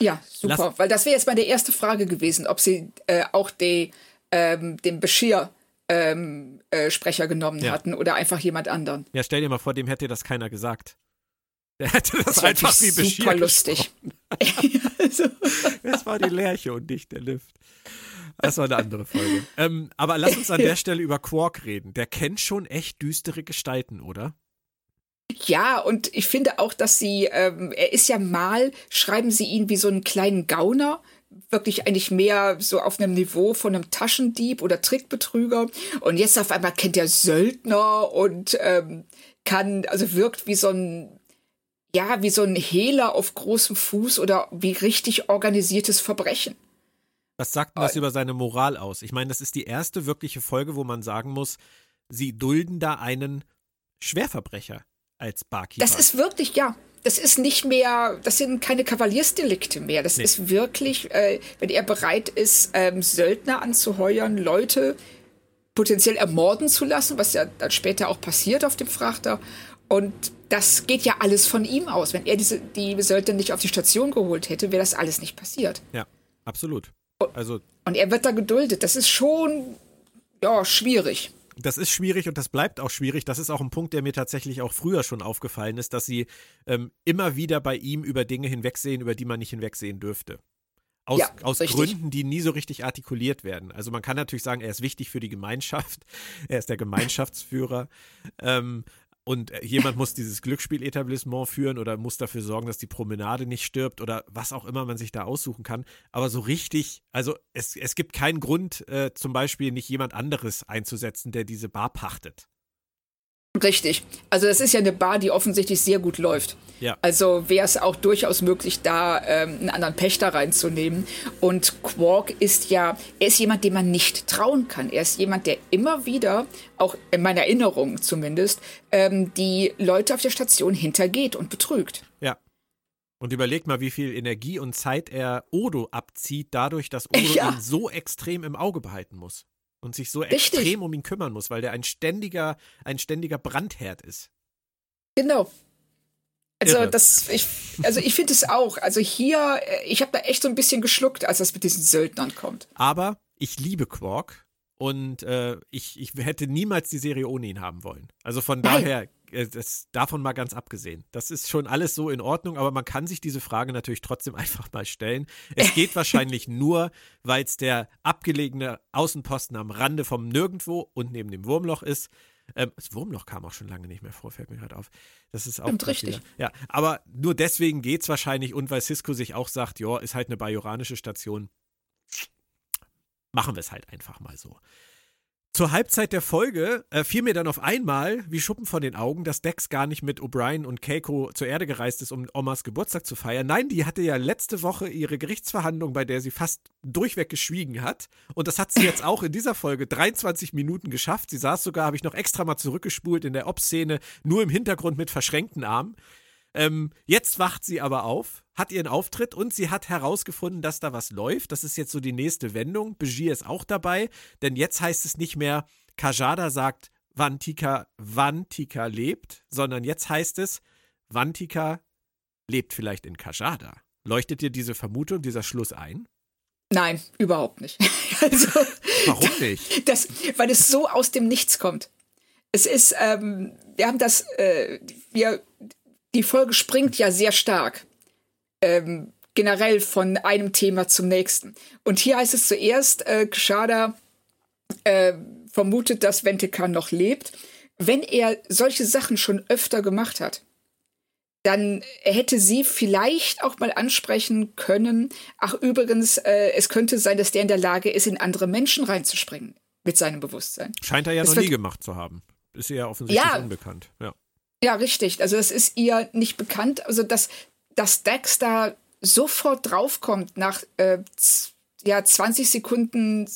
Ja, super. Lass- Weil das wäre jetzt meine erste Frage gewesen, ob sie äh, auch die, ähm, den Bashir ähm, äh, Sprecher genommen Ja. hatten oder einfach jemand anderen. Ja, stell dir mal vor, dem hätte das keiner gesagt. Der hätte das, Das einfach wie Beschir super lustig. also, Es war die Lerche und nicht der Lift. Das war eine andere Folge. Ähm, aber lass uns an der Stelle über Quark reden. Der kennt schon echt düstere Gestalten, oder? ja, und ich finde auch, dass sie, ähm, er ist ja mal, schreiben sie ihn wie so einen kleinen Gauner, wirklich eigentlich mehr so auf einem Niveau von einem Taschendieb oder Trickbetrüger. Und jetzt auf einmal kennt er Söldner und ähm, kann, also wirkt wie so ein, ja, wie so ein Hehler auf großem Fuß oder wie richtig organisiertes Verbrechen. Was sagt denn das über seine Moral aus? Ich meine, das ist die erste wirkliche Folge, wo man sagen muss, sie dulden da einen Schwerverbrecher als Barkeeper. Das ist wirklich, ja, das ist nicht mehr, das sind keine Kavaliersdelikte mehr. Das Nee. ist wirklich, äh, wenn er bereit ist, ähm, Söldner anzuheuern, Leute, potenziell ermorden zu lassen, was ja dann später auch passiert auf dem Frachter. Und das geht ja alles von ihm aus. Wenn er diese, die Söldner nicht auf die Station geholt hätte, wäre das alles nicht passiert. Ja, absolut. Also und er wird da geduldet. Das ist schon ja schwierig. Das ist schwierig und das bleibt auch schwierig. Das ist auch ein Punkt, der mir tatsächlich auch früher schon aufgefallen ist, dass sie ähm, immer wieder bei ihm über Dinge hinwegsehen, über die man nicht hinwegsehen dürfte. Aus, ja, aus Gründen, die nie so richtig artikuliert werden. Also man kann natürlich sagen, er ist wichtig für die Gemeinschaft, er ist der Gemeinschaftsführer, ähm, und äh, jemand muss dieses Glücksspieletablissement führen oder muss dafür sorgen, dass die Promenade nicht stirbt oder was auch immer man sich da aussuchen kann. Aber so richtig, also es, es gibt keinen Grund, äh, zum Beispiel nicht jemand anderes einzusetzen, der diese Bar pachtet. Richtig. Also das ist ja eine Bar, die offensichtlich sehr gut läuft. Ja. Also wäre es auch durchaus möglich, da ähm, einen anderen Pächter reinzunehmen. Und Quark ist ja, er ist jemand, dem man nicht trauen kann. Er ist jemand, der immer wieder, auch in meiner Erinnerung zumindest, ähm, die Leute auf der Station hintergeht und betrügt. Ja. Und überleg mal, wie viel Energie und Zeit er Odo abzieht, dadurch, dass Odo ja. ihn so extrem im Auge behalten muss und sich so Richtig. extrem um ihn kümmern muss, weil der ein ständiger, ein ständiger Brandherd ist. Genau. Also Irre. das, ich, also ich finde es auch. Also hier, äh, ich habe da echt so ein bisschen geschluckt, als das mit diesen Söldnern kommt. Aber ich liebe Quark und äh, ich, ich hätte niemals die Serie ohne ihn haben wollen. Also von Nein. daher das, davon mal ganz abgesehen. Das ist schon alles so in Ordnung, aber man kann sich diese Frage natürlich trotzdem einfach mal stellen. Es geht wahrscheinlich nur, weil es der abgelegene Außenposten am Rande vom Nirgendwo und neben dem Wurmloch ist. Ähm, das Wurmloch kam auch schon lange nicht mehr vor, fällt mir gerade auf. Das ist auch Stimmt, richtig. Ja, aber nur deswegen geht es wahrscheinlich und weil Cisco sich auch sagt, ja, ist halt eine bajoranische Station. Machen wir es halt einfach mal so. Zur Halbzeit der Folge äh, fiel mir dann auf einmal wie Schuppen von den Augen, dass Dex gar nicht mit O'Brien und Keiko zur Erde gereist ist, um Omas Geburtstag zu feiern. Nein, die hatte ja letzte Woche ihre Gerichtsverhandlung, bei der sie fast durchweg geschwiegen hat. Und das hat sie jetzt auch in dieser Folge 23 Minuten geschafft. Sie saß sogar, habe ich noch extra mal zurückgespult in der Ob-Szene, nur im Hintergrund mit verschränkten Armen. Ähm, jetzt wacht sie aber auf, hat ihren Auftritt und sie hat herausgefunden, dass da was läuft. Das ist jetzt so die nächste Wendung. Begier ist auch dabei, denn jetzt heißt es nicht mehr, Kajada sagt, Vantika, Vantika lebt, sondern jetzt heißt es, Vantika lebt vielleicht in Kajada. Leuchtet dir diese Vermutung, dieser Schluss ein? Nein, überhaupt nicht. also, Warum nicht? Das, weil es so aus dem Nichts kommt. Es ist, ähm, wir haben das, äh, wir die Folge springt ja sehr stark. Ähm, generell von einem Thema zum nächsten. Und hier heißt es zuerst, äh, Kshada äh, vermutet, dass Ventekan noch lebt. Wenn er solche Sachen schon öfter gemacht hat, dann hätte sie vielleicht auch mal ansprechen können, ach übrigens, äh, es könnte sein, dass der in der Lage ist, in andere Menschen reinzuspringen mit seinem Bewusstsein. Scheint er ja das noch nie gemacht zu haben. Ist ja offensichtlich ja, unbekannt. Ja. Ja, richtig. Also das ist ihr nicht bekannt. Also dass, dass Dex da sofort draufkommt nach äh, ja, 20 Sekunden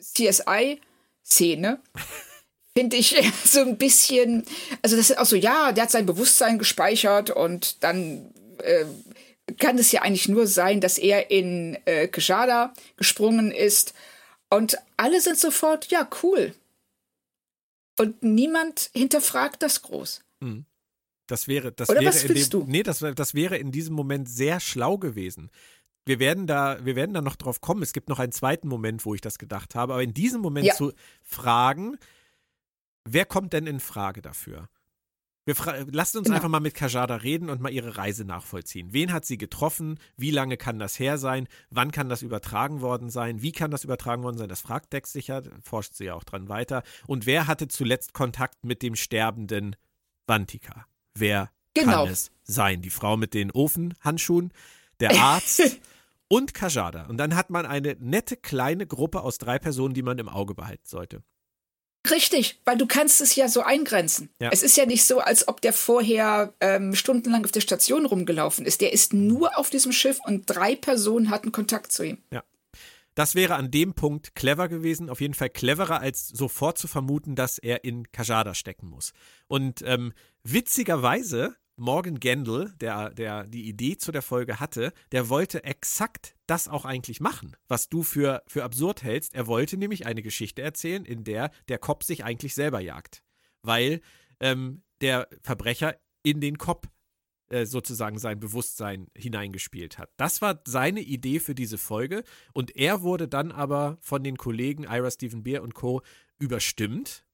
CSI-Szene, finde ich so ein bisschen, also das ist auch so, ja, der hat sein Bewusstsein gespeichert und dann äh, kann es ja eigentlich nur sein, dass er in äh, Keshada gesprungen ist und alle sind sofort, ja, cool. Und niemand hinterfragt das groß. Mhm. Das wäre, das Oder wäre in dem, du? Nee, das, das wäre in diesem Moment sehr schlau gewesen. Wir werden da, wir werden da noch drauf kommen. Es gibt noch einen zweiten Moment, wo ich das gedacht habe, aber in diesem Moment ja. zu fragen, wer kommt denn in Frage dafür? Lasst uns genau. einfach mal mit Kajada reden und mal ihre Reise nachvollziehen. Wen hat sie getroffen? Wie lange kann das her sein? Wann kann das übertragen worden sein? Wie kann das übertragen worden sein? Das fragt Dex sicher, forscht sie ja auch dran weiter. Und wer hatte zuletzt Kontakt mit dem sterbenden Vantika? Wer genau. kann es sein? Die Frau mit den Ofenhandschuhen, der Arzt und Kajada. Und dann hat man eine nette kleine Gruppe aus drei Personen, die man im Auge behalten sollte. Richtig, weil du kannst es ja so eingrenzen. Ja. Es ist ja nicht so, als ob der vorher ähm, stundenlang auf der Station rumgelaufen ist. Der ist nur auf diesem Schiff und drei Personen hatten Kontakt zu ihm. Ja. Das wäre an dem Punkt clever gewesen, auf jeden Fall cleverer, als sofort zu vermuten, dass er in Kajada stecken muss. Und ähm, witzigerweise Morgan Gendel, der, der die Idee zu der Folge hatte, der wollte exakt das auch eigentlich machen, was du für, für absurd hältst. Er wollte nämlich eine Geschichte erzählen, in der der Kopf sich eigentlich selber jagt. Weil ähm, der Verbrecher in den Kopf äh, sozusagen sein Bewusstsein hineingespielt hat. Das war seine Idee für diese Folge und er wurde dann aber von den Kollegen Ira Stephen Beer und Co. überstimmt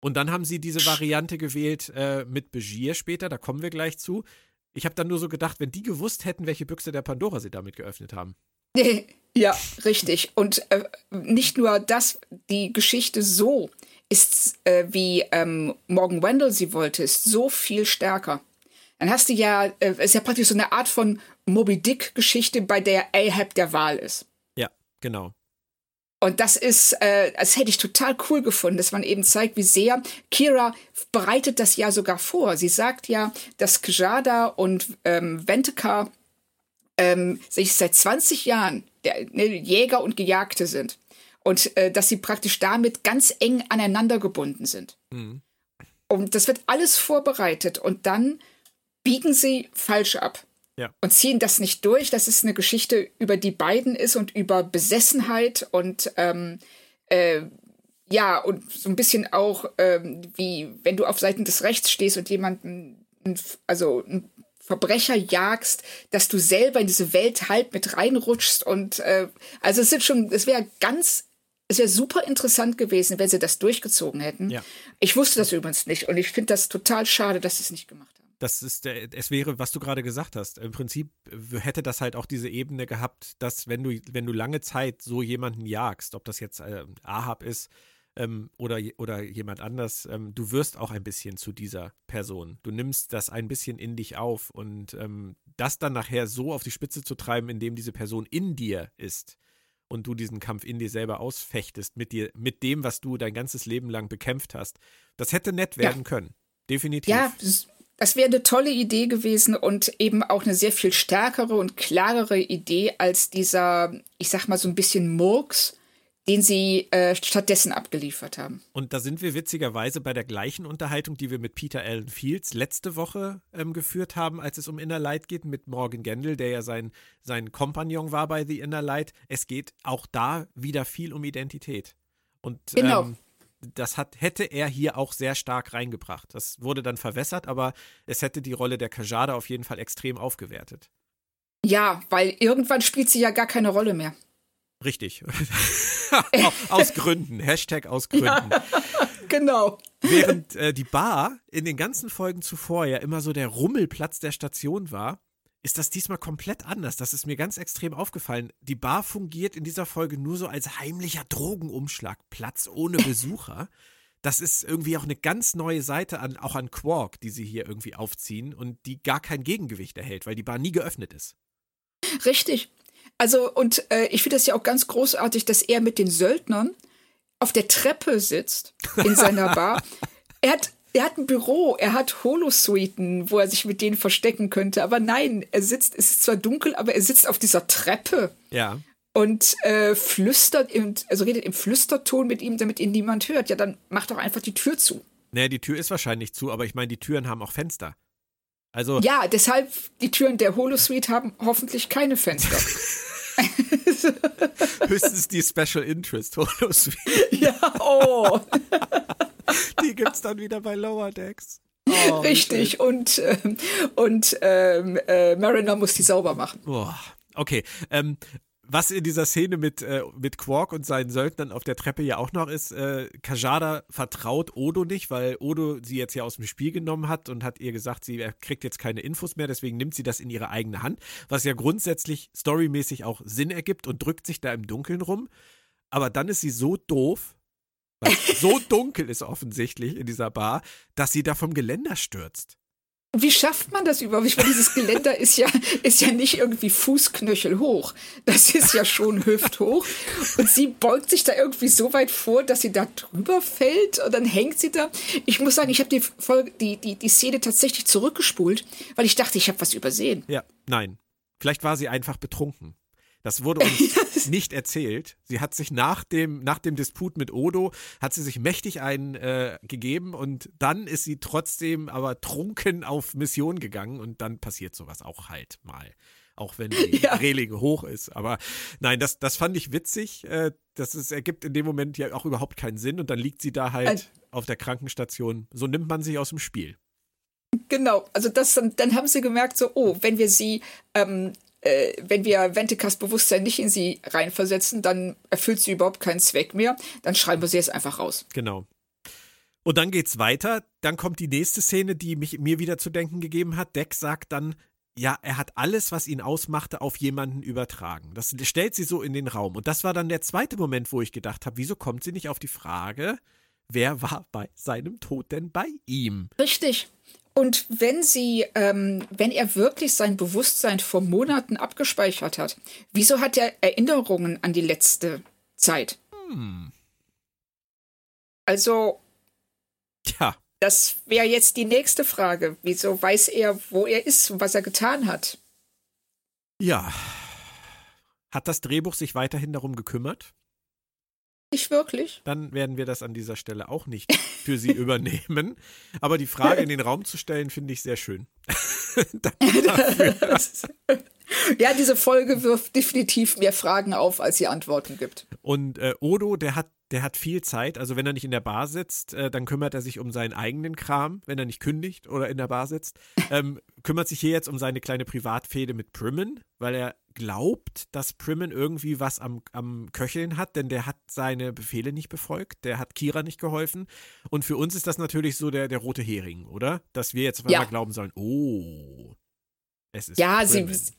und dann haben sie diese Variante gewählt äh, mit Begier später, da kommen wir gleich zu. Ich habe dann nur so gedacht, wenn die gewusst hätten, welche Büchse der Pandora sie damit geöffnet haben. Ja, richtig. Und äh, nicht nur das, die Geschichte so ist, äh, wie ähm, Morgan Wendell sie wollte, ist so viel stärker. Dann hast du ja, äh, ist ja praktisch so eine Art von Moby Dick-Geschichte, bei der Ahab der Wahl ist. Ja, genau. Und das ist, äh, das hätte ich total cool gefunden, dass man eben zeigt, wie sehr Kira bereitet das ja sogar vor. Sie sagt ja, dass Kjada und ähm, Ventekar ähm, sich seit 20 Jahren der, ne, Jäger und Gejagte sind. Und äh, dass sie praktisch damit ganz eng aneinander gebunden sind. Mhm. Und das wird alles vorbereitet und dann biegen sie falsch ab ja. und ziehen das nicht durch, dass es eine Geschichte über die beiden ist und über Besessenheit und ähm, äh, ja, und so ein bisschen auch, ähm, wie wenn du auf Seiten des Rechts stehst und jemanden, also ein Verbrecher jagst, dass du selber in diese Welt halt mit reinrutschst und äh, also es sind schon, es wäre ganz es wäre super interessant gewesen, wenn sie das durchgezogen hätten. Ja. Ich wusste das übrigens nicht und ich finde das total schade, dass sie es nicht gemacht haben. Das ist der, es wäre, was du gerade gesagt hast. Im Prinzip hätte das halt auch diese Ebene gehabt, dass wenn du, wenn du lange Zeit so jemanden jagst, ob das jetzt äh, Ahab ist ähm, oder, oder jemand anders, ähm, du wirst auch ein bisschen zu dieser Person. Du nimmst das ein bisschen in dich auf und ähm, das dann nachher so auf die Spitze zu treiben, indem diese Person in dir ist und du diesen Kampf in dir selber ausfechtest mit dir, mit dem, was du dein ganzes Leben lang bekämpft hast, das hätte nett werden ja. können. Definitiv. Ja, das wäre eine tolle Idee gewesen und eben auch eine sehr viel stärkere und klarere Idee als dieser, ich sag mal so ein bisschen Murks, den sie äh, stattdessen abgeliefert haben. Und da sind wir witzigerweise bei der gleichen Unterhaltung, die wir mit Peter Allen Fields letzte Woche ähm, geführt haben, als es um Inner Light geht, mit Morgan Gendel, der ja sein, sein Kompagnon war bei The Inner Light. Es geht auch da wieder viel um Identität. Und genau. Ähm, das hat, hätte er hier auch sehr stark reingebracht. Das wurde dann verwässert, aber es hätte die Rolle der Kajada auf jeden Fall extrem aufgewertet. Ja, weil irgendwann spielt sie ja gar keine Rolle mehr. Richtig. aus Gründen. Hashtag aus Gründen. Ja, genau. Während äh, die Bar in den ganzen Folgen zuvor ja immer so der Rummelplatz der Station war, ist das diesmal komplett anders. Das ist mir ganz extrem aufgefallen. Die Bar fungiert in dieser Folge nur so als heimlicher Drogenumschlagplatz ohne Besucher. Das ist irgendwie auch eine ganz neue Seite an, auch an Quark, die sie hier irgendwie aufziehen und die gar kein Gegengewicht erhält, weil die Bar nie geöffnet ist. Richtig. Also, und äh, ich finde das ja auch ganz großartig, dass er mit den Söldnern auf der Treppe sitzt in seiner Bar. er hat er hat ein Büro, er hat Holosuiten, wo er sich mit denen verstecken könnte. Aber nein, er sitzt, es ist zwar dunkel, aber er sitzt auf dieser Treppe. Ja. Und äh, flüstert, im, also redet im Flüsterton mit ihm, damit ihn niemand hört. Ja, dann mach doch einfach die Tür zu. Naja, die Tür ist wahrscheinlich zu, aber ich meine, die Türen haben auch Fenster. Also. Ja, deshalb, die Türen der Holosuite haben hoffentlich keine Fenster. Höchstens die Special Interest Holosuite. Ja, oh. Die gibt es dann wieder bei Lower Decks. Oh, Richtig, und, äh, und ähm, äh, Mariner muss die sauber machen. Boah. Okay, ähm, was in dieser Szene mit, äh, mit Quark und seinen Söldnern auf der Treppe ja auch noch ist, äh, Kajada vertraut Odo nicht, weil Odo sie jetzt ja aus dem Spiel genommen hat und hat ihr gesagt, sie kriegt jetzt keine Infos mehr, deswegen nimmt sie das in ihre eigene Hand, was ja grundsätzlich storymäßig auch Sinn ergibt und drückt sich da im Dunkeln rum. Aber dann ist sie so doof, weil so dunkel ist offensichtlich in dieser Bar, dass sie da vom Geländer stürzt. Wie schafft man das überhaupt? Ich meine, dieses Geländer ist ja, ist ja nicht irgendwie Fußknöchel hoch. Das ist ja schon hüfthoch. Und sie beugt sich da irgendwie so weit vor, dass sie da drüber fällt und dann hängt sie da. Ich muss sagen, ich habe die, die, die, die Szene tatsächlich zurückgespult, weil ich dachte, ich habe was übersehen. Ja, nein. Vielleicht war sie einfach betrunken. Das wurde uns nicht erzählt. Sie hat sich nach dem, nach dem Disput mit Odo, hat sie sich mächtig eingegeben äh, und dann ist sie trotzdem aber trunken auf Mission gegangen und dann passiert sowas auch halt mal. Auch wenn die ja. Reling hoch ist. Aber nein, das, das fand ich witzig. Äh, das ist, ergibt in dem Moment ja auch überhaupt keinen Sinn und dann liegt sie da halt also, auf der Krankenstation. So nimmt man sich aus dem Spiel. Genau, also das, dann haben sie gemerkt, so, oh, wenn wir sie ähm, äh, wenn wir Ventekas Bewusstsein nicht in sie reinversetzen, dann erfüllt sie überhaupt keinen Zweck mehr. Dann schreiben wir sie jetzt einfach raus. Genau. Und dann geht's weiter. Dann kommt die nächste Szene, die mich, mir wieder zu denken gegeben hat. Deck sagt dann, ja, er hat alles, was ihn ausmachte, auf jemanden übertragen. Das stellt sie so in den Raum. Und das war dann der zweite Moment, wo ich gedacht habe, wieso kommt sie nicht auf die Frage, wer war bei seinem Tod denn bei ihm? Richtig. Und wenn sie, ähm, wenn er wirklich sein Bewusstsein vor Monaten abgespeichert hat, wieso hat er Erinnerungen an die letzte Zeit? Hm. Also. Tja. Das wäre jetzt die nächste Frage. Wieso weiß er, wo er ist und was er getan hat? Ja. Hat das Drehbuch sich weiterhin darum gekümmert? Nicht wirklich. Dann werden wir das an dieser Stelle auch nicht für Sie übernehmen. Aber die Frage in den Raum zu stellen, finde ich sehr schön. ja, diese Folge wirft definitiv mehr Fragen auf, als sie Antworten gibt. Und äh, Odo, der hat der hat viel Zeit. Also wenn er nicht in der Bar sitzt, äh, dann kümmert er sich um seinen eigenen Kram, wenn er nicht kündigt oder in der Bar sitzt. Ähm, kümmert sich hier jetzt um seine kleine Privatfehde mit Primmen, weil er glaubt, dass Primmen irgendwie was am, am Köcheln hat, denn der hat seine Befehle nicht befolgt, der hat Kira nicht geholfen. Und für uns ist das natürlich so der, der rote Hering, oder? Dass wir jetzt auf einmal ja. glauben sollen, oh, es ist. Ja, Primmen. sie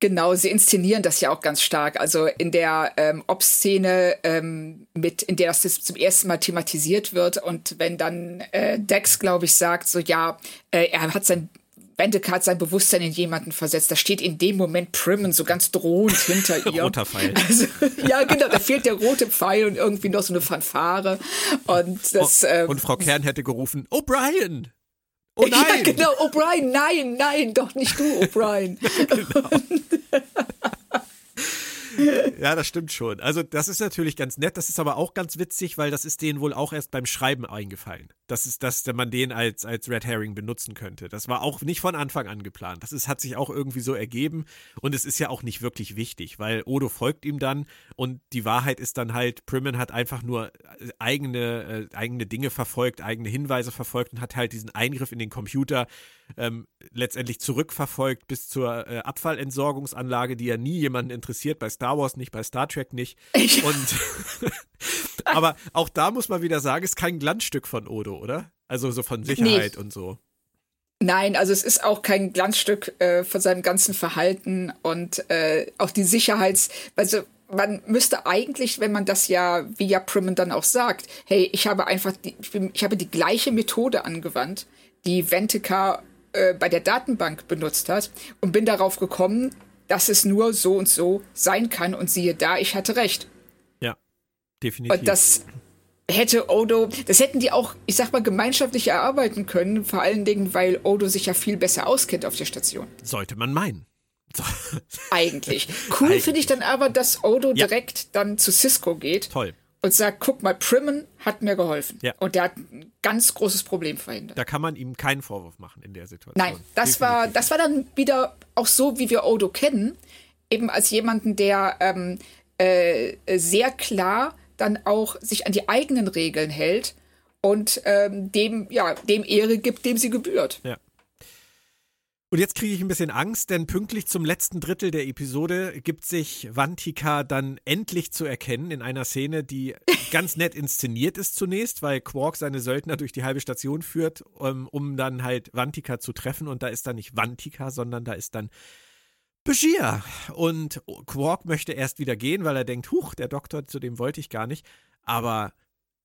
Genau, sie inszenieren das ja auch ganz stark. Also in der ähm, Ob-Szene, ähm, mit, in der das zum ersten Mal thematisiert wird und wenn dann äh, Dex, glaube ich, sagt, so ja, äh, er hat sein Bendeke hat sein Bewusstsein in jemanden versetzt. Da steht in dem Moment Primmen so ganz drohend hinter ihr. Roter Pfeil. Also, ja, genau, da fehlt der rote Pfeil und irgendwie noch so eine Fanfare. Und, das, oh, ähm, und Frau Kern hätte gerufen, O'Brien! Oh nein! Ja, genau, O'Brien, nein, nein, doch nicht du, O'Brien. genau. ja, das stimmt schon. Also, das ist natürlich ganz nett. Das ist aber auch ganz witzig, weil das ist denen wohl auch erst beim Schreiben eingefallen. Das ist, dass man den als, als Red Herring benutzen könnte. Das war auch nicht von Anfang an geplant. Das ist, hat sich auch irgendwie so ergeben. Und es ist ja auch nicht wirklich wichtig, weil Odo folgt ihm dann und die Wahrheit ist dann halt, Primmen hat einfach nur eigene, äh, eigene Dinge verfolgt, eigene Hinweise verfolgt und hat halt diesen Eingriff in den Computer ähm, letztendlich zurückverfolgt bis zur äh, Abfallentsorgungsanlage, die ja nie jemanden interessiert, bei Star Wars nicht, bei Star Trek nicht. Und aber auch da muss man wieder sagen, ist kein Glanzstück von Odo, oder? Also so von Sicherheit nee. und so. Nein, also es ist auch kein Glanzstück äh, von seinem ganzen Verhalten und äh, auch die Sicherheits, also man müsste eigentlich, wenn man das ja, wie ja Primmen dann auch sagt, hey, ich habe einfach, die, ich, bin, ich habe die gleiche Methode angewandt, die Ventica äh, bei der Datenbank benutzt hat und bin darauf gekommen, dass es nur so und so sein kann und siehe da, ich hatte recht. Ja, definitiv. Und das hätte Odo, das hätten die auch, ich sag mal, gemeinschaftlich erarbeiten können, vor allen Dingen, weil Odo sich ja viel besser auskennt auf der Station. Sollte man meinen. So. Eigentlich. Cool finde ich dann aber, dass Odo ja. direkt dann zu Cisco geht. Toll und sagt, guck mal, Primmen hat mir geholfen. Ja. Und der hat ein ganz großes Problem verhindert. Da kann man ihm keinen Vorwurf machen in der Situation. Nein, das war, das war dann wieder auch so, wie wir Odo kennen, eben als jemanden, der ähm, äh, sehr klar dann auch sich an die eigenen Regeln hält und ähm, dem, ja, dem Ehre gibt, dem sie gebührt. Ja. Und jetzt kriege ich ein bisschen Angst, denn pünktlich zum letzten Drittel der Episode gibt sich Vantika dann endlich zu erkennen in einer Szene, die ganz nett inszeniert ist zunächst, weil Quark seine Söldner durch die halbe Station führt, um, ähm, um dann halt Vantika zu treffen. Und da ist dann nicht Vantika, sondern da ist dann Bashir. Und Quark möchte erst wieder gehen, weil er denkt, huch, der Doktor, zu dem wollte ich gar nicht. Aber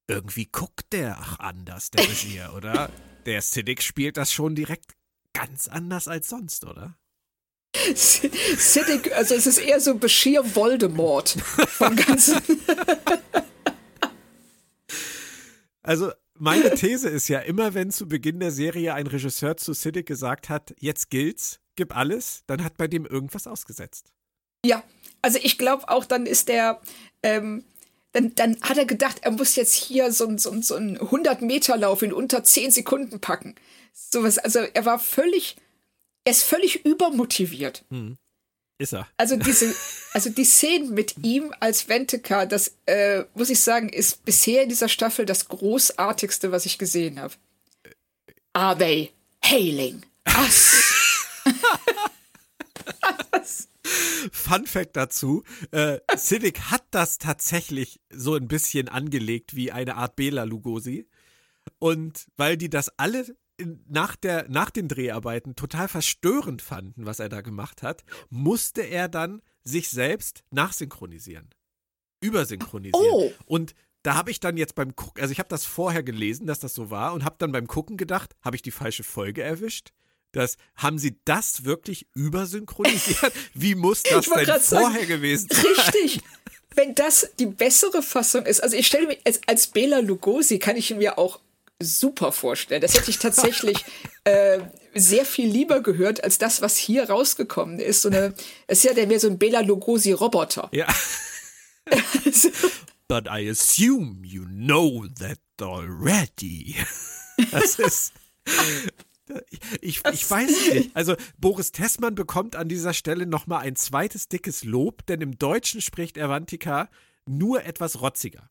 irgendwie guckt der ach anders, der Bashir, oder? Der Siddiq spielt das schon direkt ganz anders als sonst, oder? Siddiq, also es ist eher so Bashir Voldemort vom Ganzen. also meine These ist ja immer, wenn zu Beginn der Serie ein Regisseur zu Siddiq gesagt hat, jetzt gilt's, gib alles, dann hat bei dem irgendwas ausgesetzt. Ja, also ich glaube auch, dann ist der, ähm, dann, dann hat er gedacht, er muss jetzt hier so, so, so einen 100-Meter-Lauf in unter 10 Sekunden packen. Sowas, also er war völlig, er ist völlig übermotiviert. Hm. Ist er. Also diese, also die Szenen mit ihm als Venteka, das äh, muss ich sagen, ist bisher in dieser Staffel das großartigste, was ich gesehen habe. Are they hailing us? Fun Fact dazu: äh, Civic hat das tatsächlich so ein bisschen angelegt wie eine Art Bela Lugosi. Und weil die das alle nach, der, nach den Dreharbeiten total verstörend fanden, was er da gemacht hat, musste er dann sich selbst nachsynchronisieren. Übersynchronisieren. Oh. Und da habe ich dann jetzt beim Gucken, also ich habe das vorher gelesen, dass das so war und habe dann beim Gucken gedacht, habe ich die falsche Folge erwischt? Das, haben sie das wirklich übersynchronisiert? Wie muss das denn vorher sagen, gewesen sein? Richtig. Wenn das die bessere Fassung ist, also ich stelle mir als, als Bela Lugosi kann ich mir auch super vorstellen. Das hätte ich tatsächlich äh, sehr viel lieber gehört als das, was hier rausgekommen ist. So eine, es ist ja der mehr so ein Bela Lugosi-Roboter. Ja. But I assume you know that already. Das ist. Ich, ich, weiß nicht. Also Boris Tessmann bekommt an dieser Stelle nochmal ein zweites dickes Lob, denn im Deutschen spricht Avantika nur etwas rotziger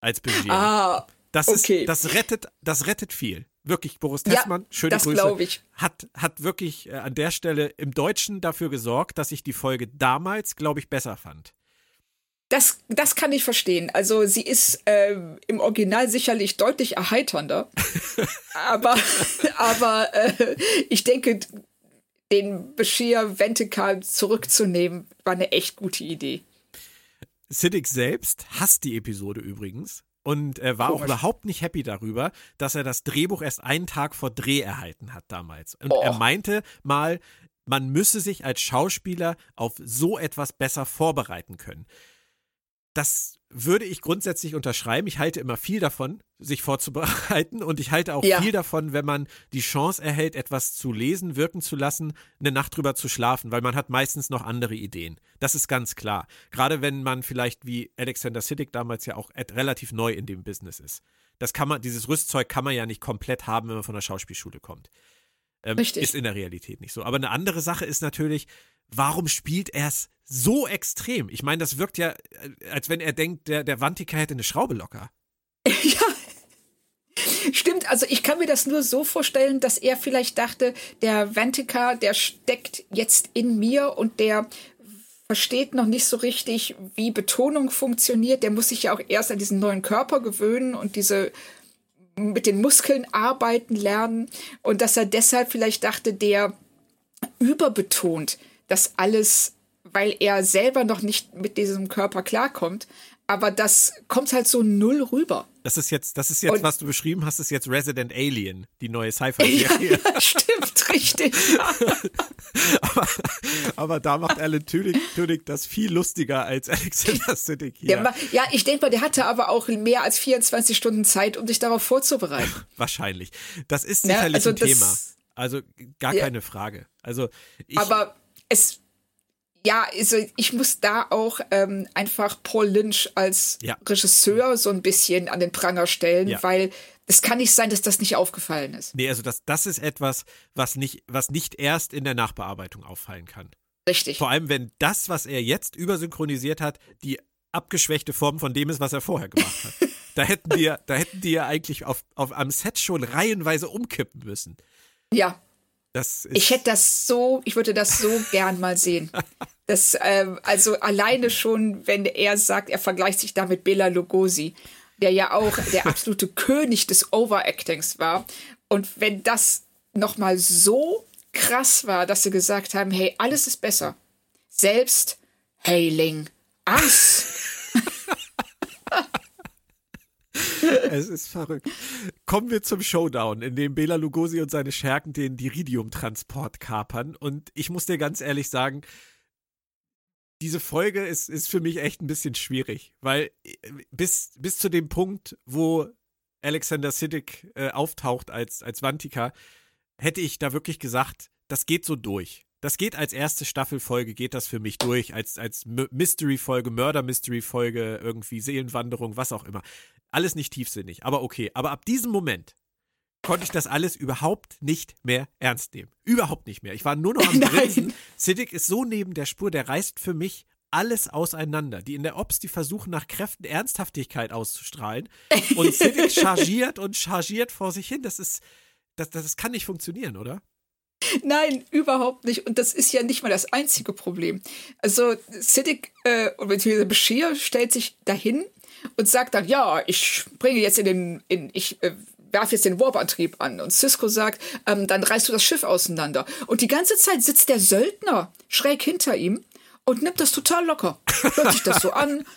als Begier. Ah, das, okay. ist, das, rettet, das rettet viel. Wirklich, Boris Tessmann, ja, schöne das Grüße. Ich. Hat, hat wirklich äh, an der Stelle im Deutschen dafür gesorgt, dass ich die Folge damals, glaube ich, besser fand. Das, das kann ich verstehen. Also sie ist äh, im Original sicherlich deutlich erheiternder. aber aber äh, ich denke, den Bashir Ventikal zurückzunehmen, war eine echt gute Idee. Siddiq selbst hasst die Episode übrigens und er war Komisch. auch überhaupt nicht happy darüber, dass er das Drehbuch erst einen Tag vor Dreh erhalten hat damals. Und oh. er meinte mal, man müsse sich als Schauspieler auf so etwas besser vorbereiten können. Das würde ich grundsätzlich unterschreiben. Ich halte immer viel davon, sich vorzubereiten und ich halte auch ja. viel davon, wenn man die Chance erhält, etwas zu lesen, wirken zu lassen, eine Nacht drüber zu schlafen, weil man hat meistens noch andere Ideen. Das ist ganz klar. Gerade wenn man vielleicht wie Alexander Siddig damals ja auch relativ neu in dem Business ist. Das kann man, dieses Rüstzeug kann man ja nicht komplett haben, wenn man von der Schauspielschule kommt. Ähm, Richtig. Ist in der Realität nicht so. Aber eine andere Sache ist natürlich, warum spielt er es so extrem? Ich meine, das wirkt ja, äh, als wenn er denkt, der, der Wantiker hätte eine Schraube locker. Ja. Stimmt, also ich kann mir das nur so vorstellen, dass er vielleicht dachte, der Vantika, der steckt jetzt in mir und der versteht noch nicht so richtig, wie Betonung funktioniert. Der muss sich ja auch erst an diesen neuen Körper gewöhnen und diese mit den Muskeln arbeiten lernen und dass er deshalb vielleicht dachte, der überbetont das alles, weil er selber noch nicht mit diesem Körper klarkommt. Aber das kommt halt so null rüber. Das ist jetzt, das ist jetzt, Und, was du beschrieben hast, ist jetzt Resident Alien, die neue Sci-Fi-Serie. Ja, stimmt, richtig. aber, aber, da macht Alan Tudyk, Tudyk das viel lustiger als Alexander Siddig hier. Der, ja, ich denke mal, der hatte aber auch mehr als 24 Stunden Zeit, um sich darauf vorzubereiten. Wahrscheinlich. Das ist sicherlich ja, also ein das, Thema. Also gar ja, keine Frage. Also ich, aber es ja, also ich muss da auch ähm, einfach Paul Lynch als ja. Regisseur so ein bisschen an den Pranger stellen, ja. weil es kann nicht sein, dass das nicht aufgefallen ist. Nee, also das, das ist etwas, was nicht, was nicht erst in der Nachbearbeitung auffallen kann. Richtig. Vor allem, wenn das, was er jetzt übersynchronisiert hat, die abgeschwächte Form von dem ist, was er vorher gemacht hat. da hätten die, da hätten die ja eigentlich auf, auf am Set schon reihenweise umkippen müssen. Ja. Ich hätte das so, ich würde das so gern mal sehen. Das, ähm, also alleine schon, wenn er sagt, er vergleicht sich da mit Bela Lugosi, der ja auch der absolute König des Overactings war. Und wenn das nochmal so krass war, dass sie gesagt haben, hey, alles ist besser. Selbst Hailing Us. es ist verrückt. Kommen wir zum Showdown, in dem Bela Lugosi und seine Schergen den Diridium-Transport kapern. Und ich muss dir ganz ehrlich sagen, diese Folge ist, ist für mich echt ein bisschen schwierig, weil äh, bis, bis zu dem Punkt, wo Alexander Siddig äh, auftaucht als, als Vantika, hätte ich da wirklich gesagt, das geht so durch. Das geht als erste Staffelfolge, geht das für mich durch, als, als Mystery-Folge, Mörder-Mystery-Folge, irgendwie Seelenwanderung, was auch immer. Alles nicht tiefsinnig, aber okay. Aber ab diesem Moment konnte ich das alles überhaupt nicht mehr ernst nehmen. Überhaupt nicht mehr. Ich war nur noch am Grinsen. Siddiq ist so neben der Spur, der reißt für mich alles auseinander. Die in der Ops, die versuchen nach Kräften Ernsthaftigkeit auszustrahlen. Und Siddiq chargiert und chargiert vor sich hin. Das ist, das, das kann nicht funktionieren, oder? Nein, überhaupt nicht. Und das ist ja nicht mal das einzige Problem. Also Siddiq äh, beziehungsweise Bashir stellt sich dahin und sagt dann, ja, ich bringe jetzt in den, in, ich äh, werf jetzt den Warp-Antrieb an. Und Cisco sagt, ähm, dann reißt du das Schiff auseinander. Und die ganze Zeit sitzt der Söldner schräg hinter ihm und nimmt das total locker. Hört sich das so an.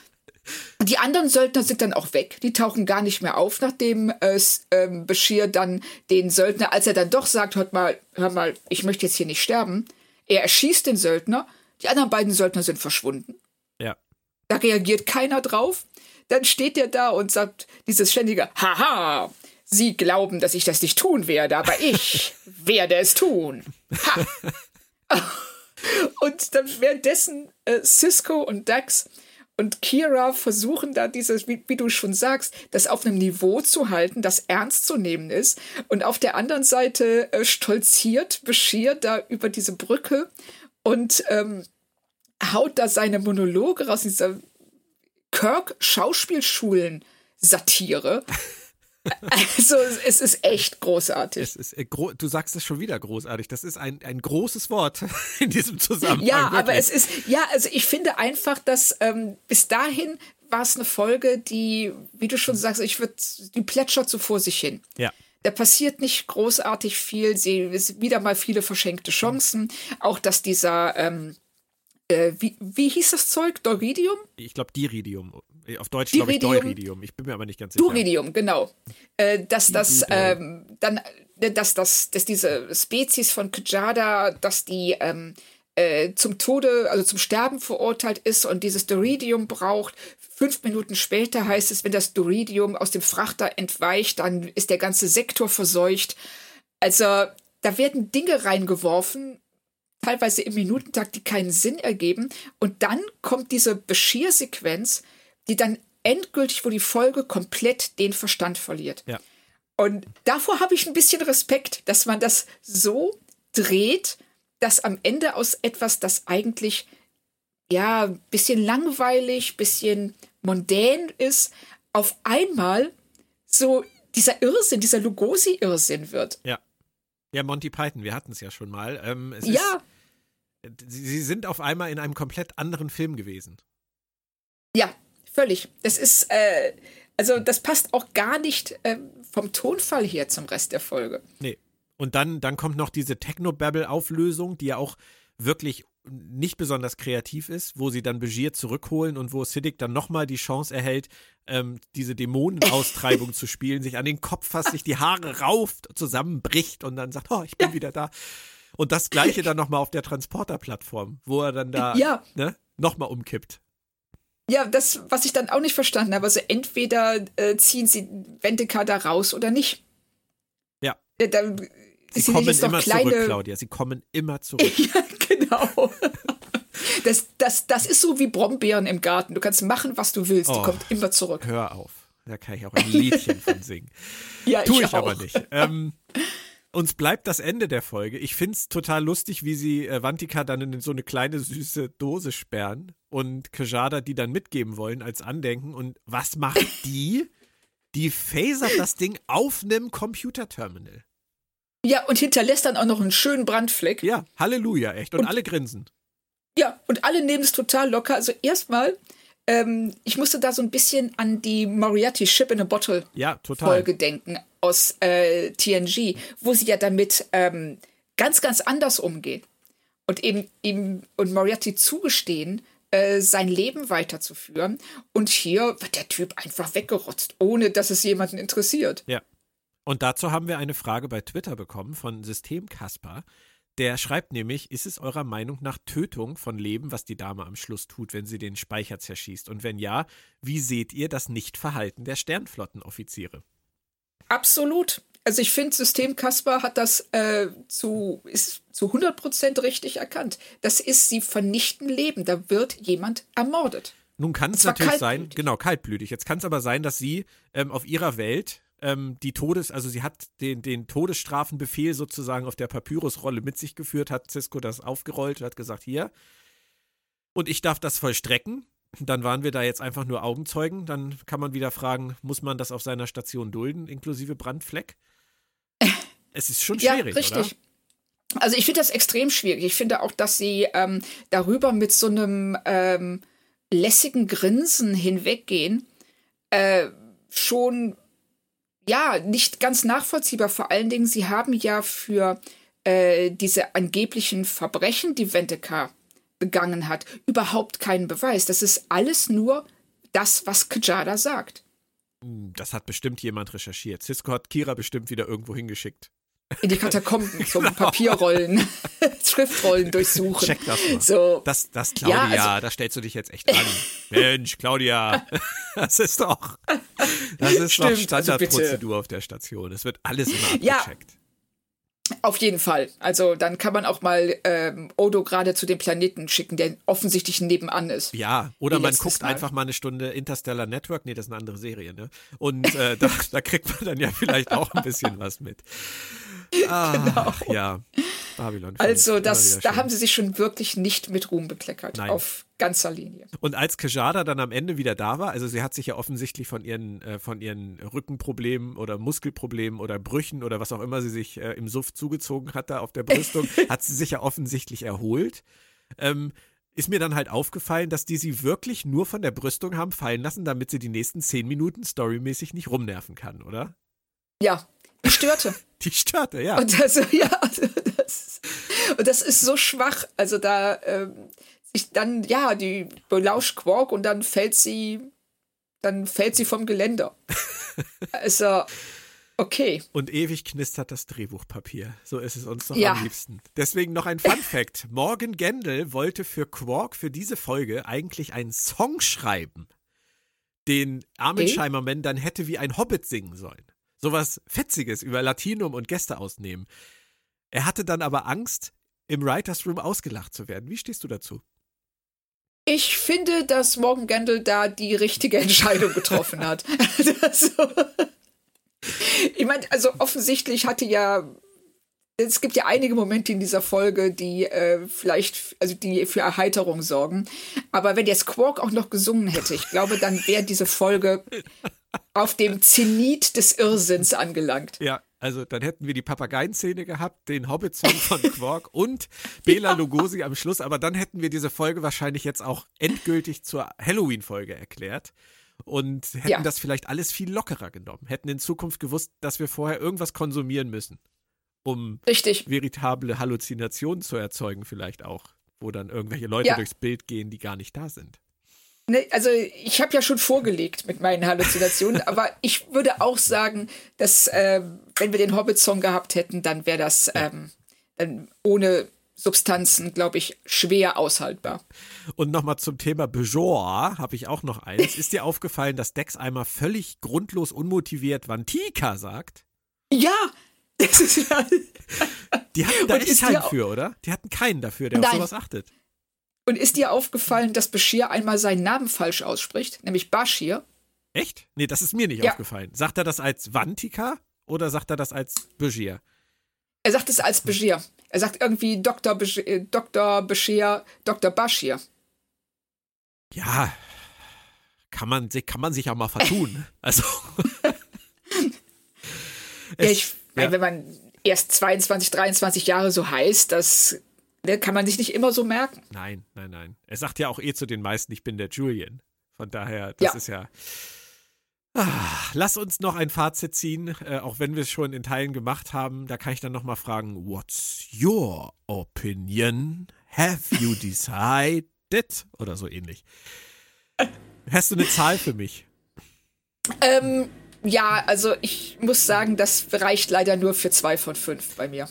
Die anderen Söldner sind dann auch weg. Die tauchen gar nicht mehr auf, nachdem äh, ähm, Bashir dann den Söldner, als er dann doch sagt, hört mal, hör mal, ich möchte jetzt hier nicht sterben. Er erschießt den Söldner. Die anderen beiden Söldner sind verschwunden. Ja. Da reagiert keiner drauf. Dann steht er da und sagt dieses ständige Haha, Sie glauben, dass ich das nicht tun werde, aber ich werde es tun. Ha. und dann währenddessen äh, Cisco und Dax und Kira versuchen da dieses, wie, wie, du schon sagst, das auf einem Niveau zu halten, das ernst zu nehmen ist. Und auf der anderen Seite äh, stolziert Bashir da über diese Brücke und ähm, haut da seine Monologe raus, dieser Kirk-Schauspielschulen-Satire. Also es ist echt großartig. Es ist, äh, du sagst es schon wieder großartig. Das ist ein, ein großes Wort in diesem Zusammenhang. Ja, wirklich. aber es ist, ja, also ich finde einfach, dass ähm, bis dahin war es eine Folge, die, wie du schon sagst, ich würde, die plätschert so vor sich hin. Ja. Da passiert nicht großartig viel. Sie ist wieder mal viele verschenkte Chancen. Auch dass dieser ähm, äh, wie, wie hieß das Zeug? Doridium? Ich glaube Diridium. Auf Deutsch glaube ich Deuridium. Ich bin mir aber nicht ganz sicher. Duridium, genau. Äh, dass das ähm, dann, äh, dass das, dass diese Spezies von Kajada, dass die ähm, äh, zum Tode, also zum Sterben verurteilt ist und dieses Doridium braucht. Fünf Minuten später heißt es, wenn das Doridium aus dem Frachter entweicht, dann ist der ganze Sektor verseucht. Also da werden Dinge reingeworfen, teilweise im Minutentakt, die keinen Sinn ergeben. Und dann kommt diese Beschiersequenz, die dann endgültig, wo die Folge komplett den Verstand verliert. Ja. Und davor habe ich ein bisschen Respekt, dass man das so dreht, dass am Ende aus etwas, das eigentlich ja ein bisschen langweilig, bisschen mondän ist, auf einmal so dieser Irrsinn, dieser Lugosi-Irrsinn wird. Ja. Ja, Monty Python, wir hatten es ja schon mal. Ähm, ja. Ist, sie sind auf einmal in einem komplett anderen Film gewesen. Ja, völlig. Das ist, äh, also das passt auch gar nicht äh, vom Tonfall her zum Rest der Folge. Nee. Und dann, dann kommt noch diese Technobabble-Auflösung, die ja auch wirklich nicht besonders kreativ ist, wo sie dann Begier zurückholen und wo Siddiq dann nochmal die Chance erhält, ähm, diese Dämonenaustreibung zu spielen, sich an den Kopf fasst, sich die Haare rauft, zusammenbricht und dann sagt, oh, ich bin wieder da. Und das gleiche dann nochmal auf der Transporterplattform, wo er dann da ja. ne, nochmal umkippt. Ja, das, was ich dann auch nicht verstanden habe, also entweder äh, ziehen sie Wendeka da raus oder nicht. Ja. Äh, da, sie kommen immer kleine... zurück, Claudia. Sie kommen immer zurück. ja, genau. Das, das, das ist so wie Brombeeren im Garten. Du kannst machen, was du willst. Oh, Die kommt immer zurück. Hör auf. Da kann ich auch ein Liedchen von singen. Ja, Tue ich, ich aber nicht. Ähm, uns bleibt das Ende der Folge. Ich finde es total lustig, wie sie äh, Vantika dann in so eine kleine süße Dose sperren und Kajada die dann mitgeben wollen als Andenken. Und was macht die? Die phasert das Ding auf einem Computerterminal. Ja, und hinterlässt dann auch noch einen schönen Brandfleck. Ja, Halleluja, echt. Und, und alle grinsen. Ja, und alle nehmen es total locker. Also erstmal, ähm, ich musste da so ein bisschen an die Moriarty Ship in a Bottle ja, Folge denken aus äh, TNG, wo sie ja damit ähm, ganz, ganz anders umgehen. Und eben ihm und Moriarty zugestehen, äh, sein Leben weiterzuführen. Und hier wird der Typ einfach weggerotzt, ohne dass es jemanden interessiert. Ja. Und dazu haben wir eine Frage bei Twitter bekommen von System Kasper. Der schreibt nämlich, ist es eurer Meinung nach Tötung von Leben, was die Dame am Schluss tut, wenn sie den Speicher zerschießt? Und wenn ja, wie seht ihr das Nichtverhalten der Sternflottenoffiziere? Absolut. Also ich finde, System Kasper hat das äh, zu, ist zu 100% richtig erkannt. Das ist, sie vernichten Leben. Da wird jemand ermordet. Nun kann es natürlich sein, genau, kaltblütig. Jetzt kann es aber sein, dass sie ähm, auf ihrer Welt ähm, die Todes-, also sie hat den, den Todesstrafenbefehl sozusagen auf der Papyrusrolle mit sich geführt, hat Cisco das aufgerollt und hat gesagt, hier, und ich darf das vollstrecken. Dann waren wir da jetzt einfach nur Augenzeugen. Dann kann man wieder fragen, muss man das auf seiner Station dulden, inklusive Brandfleck? Es ist schon schwierig, ja, richtig. Oder? Also ich finde das extrem schwierig. Ich finde auch, dass sie ähm, darüber mit so einem ähm, lässigen Grinsen hinweggehen, äh, schon ja nicht ganz nachvollziehbar. Vor allen Dingen, sie haben ja für äh, diese angeblichen Verbrechen, die Venteka begangen hat, überhaupt keinen Beweis. Das ist alles nur das, was Kajada sagt. Hm, das hat bestimmt jemand recherchiert. Cisco hat Kira bestimmt wieder irgendwo hingeschickt. In die Katakomben zum genau. Papierrollen, Schriftrollen durchsuchen. Check das mal. So. Das, das Claudia, ja, also, da stellst du dich jetzt echt an. Mensch, Claudia, das ist doch, das ist Stimmt, doch also Standardprozedur also auf der Station. Es wird alles immer abgecheckt. Ja. Auf jeden Fall. Also dann kann man auch mal ähm, Odo gerade zu dem Planeten schicken, der offensichtlich nebenan ist. Ja, oder man guckt mal. einfach mal eine Stunde Interstellar Network. Nee, das ist eine andere Serie, ne? Und äh, da, da, kriegt man dann ja vielleicht auch ein bisschen was mit. Ah, genau. Ja, Babylon. Also das, da haben sie sich schon wirklich nicht mit Ruhm bekleckert. Nein. Auf ganzer Linie. Und als Kejada dann am Ende wieder da war, also sie hat sich ja offensichtlich von ihren, äh, von ihren Rückenproblemen oder Muskelproblemen oder Brüchen oder was auch immer sie sich äh, im Suff zugezogen hat da auf der Brüstung, hat sie sich ja offensichtlich erholt. Ähm, ist mir dann halt aufgefallen, dass die sie wirklich nur von der Brüstung haben fallen lassen, damit sie die nächsten zehn Minuten storymäßig nicht rumnerven kann, oder? Ja, die störte. die störte, ja. Und das, ja, also das, und das ist so schwach. Also da, ähm, ich dann, ja, die belauscht Quark und dann fällt sie, dann fällt sie vom Geländer. also, okay. Und ewig knistert das Drehbuchpapier. So ist es uns doch ja. am liebsten. Deswegen noch ein Fun Fact. Morgan Gendel wollte für Quark für diese Folge eigentlich einen Song schreiben, den Armin okay. Scheimerman dann hätte wie ein Hobbit singen sollen. Sowas Fetziges über Latinum und Gäste ausnehmen. Er hatte dann aber Angst, im Writers Room ausgelacht zu werden. Wie stehst du dazu? Ich finde, dass Morgan Gendel da die richtige Entscheidung getroffen hat. also, ich meine, also offensichtlich hatte ja es gibt ja einige Momente in dieser Folge, die äh, vielleicht, also die für Erheiterung sorgen. Aber wenn jetzt Quark auch noch gesungen hätte, ich glaube, dann wäre diese Folge auf dem Zenit des Irrsinns angelangt. Ja, also dann hätten wir die Papageienszene gehabt, den Hobbit-Song von Quark und Bela Lugosi am Schluss, aber dann hätten wir diese Folge wahrscheinlich jetzt auch endgültig zur Halloween-Folge erklärt und hätten ja. das vielleicht alles viel lockerer genommen, hätten in Zukunft gewusst, dass wir vorher irgendwas konsumieren müssen, um Richtig. veritable Halluzinationen zu erzeugen vielleicht auch, wo dann irgendwelche Leute ja. durchs Bild gehen, die gar nicht da sind. Ne, also ich habe ja schon vorgelegt mit meinen Halluzinationen, aber ich würde auch sagen, dass äh, wenn wir den Hobbit-Song gehabt hätten, dann wäre das ähm, dann ohne Substanzen, glaube ich, schwer aushaltbar. Und nochmal zum Thema Bejor habe ich auch noch eins. Ist dir aufgefallen, dass Dex einmal völlig grundlos unmotiviert Vantika sagt? Ja, das ist ja. Die hatten da echt keinen für, oder? Die hatten keinen dafür, der Nein. auf sowas achtet. Und ist dir aufgefallen, dass Bashir einmal seinen Namen falsch ausspricht, nämlich Bashir? Echt? Nee, das ist mir nicht ja. aufgefallen. Sagt er das als Vantika oder sagt er das als Bashir? Er sagt es als Bashir. Er sagt irgendwie Dr. Bashir, äh, Dr. Bashir, Dr. Bashir. Ja, kann man, kann man sich auch mal vertun. also. ja, ich, ja. wenn man erst 22, 23 Jahre so heißt, das kann man sich nicht immer so merken. Nein, nein, nein. Er sagt ja auch eh zu den meisten, ich bin der Julian. Von daher, das ja. ist ja. Ah, lass uns noch ein Fazit ziehen, äh, auch wenn wir es schon in Teilen gemacht haben. Da kann ich dann nochmal fragen: What's your opinion? Have you decided? Oder so ähnlich. Hast du eine Zahl für mich? Ähm, ja, also ich muss sagen, das reicht leider nur für zwei von fünf bei mir.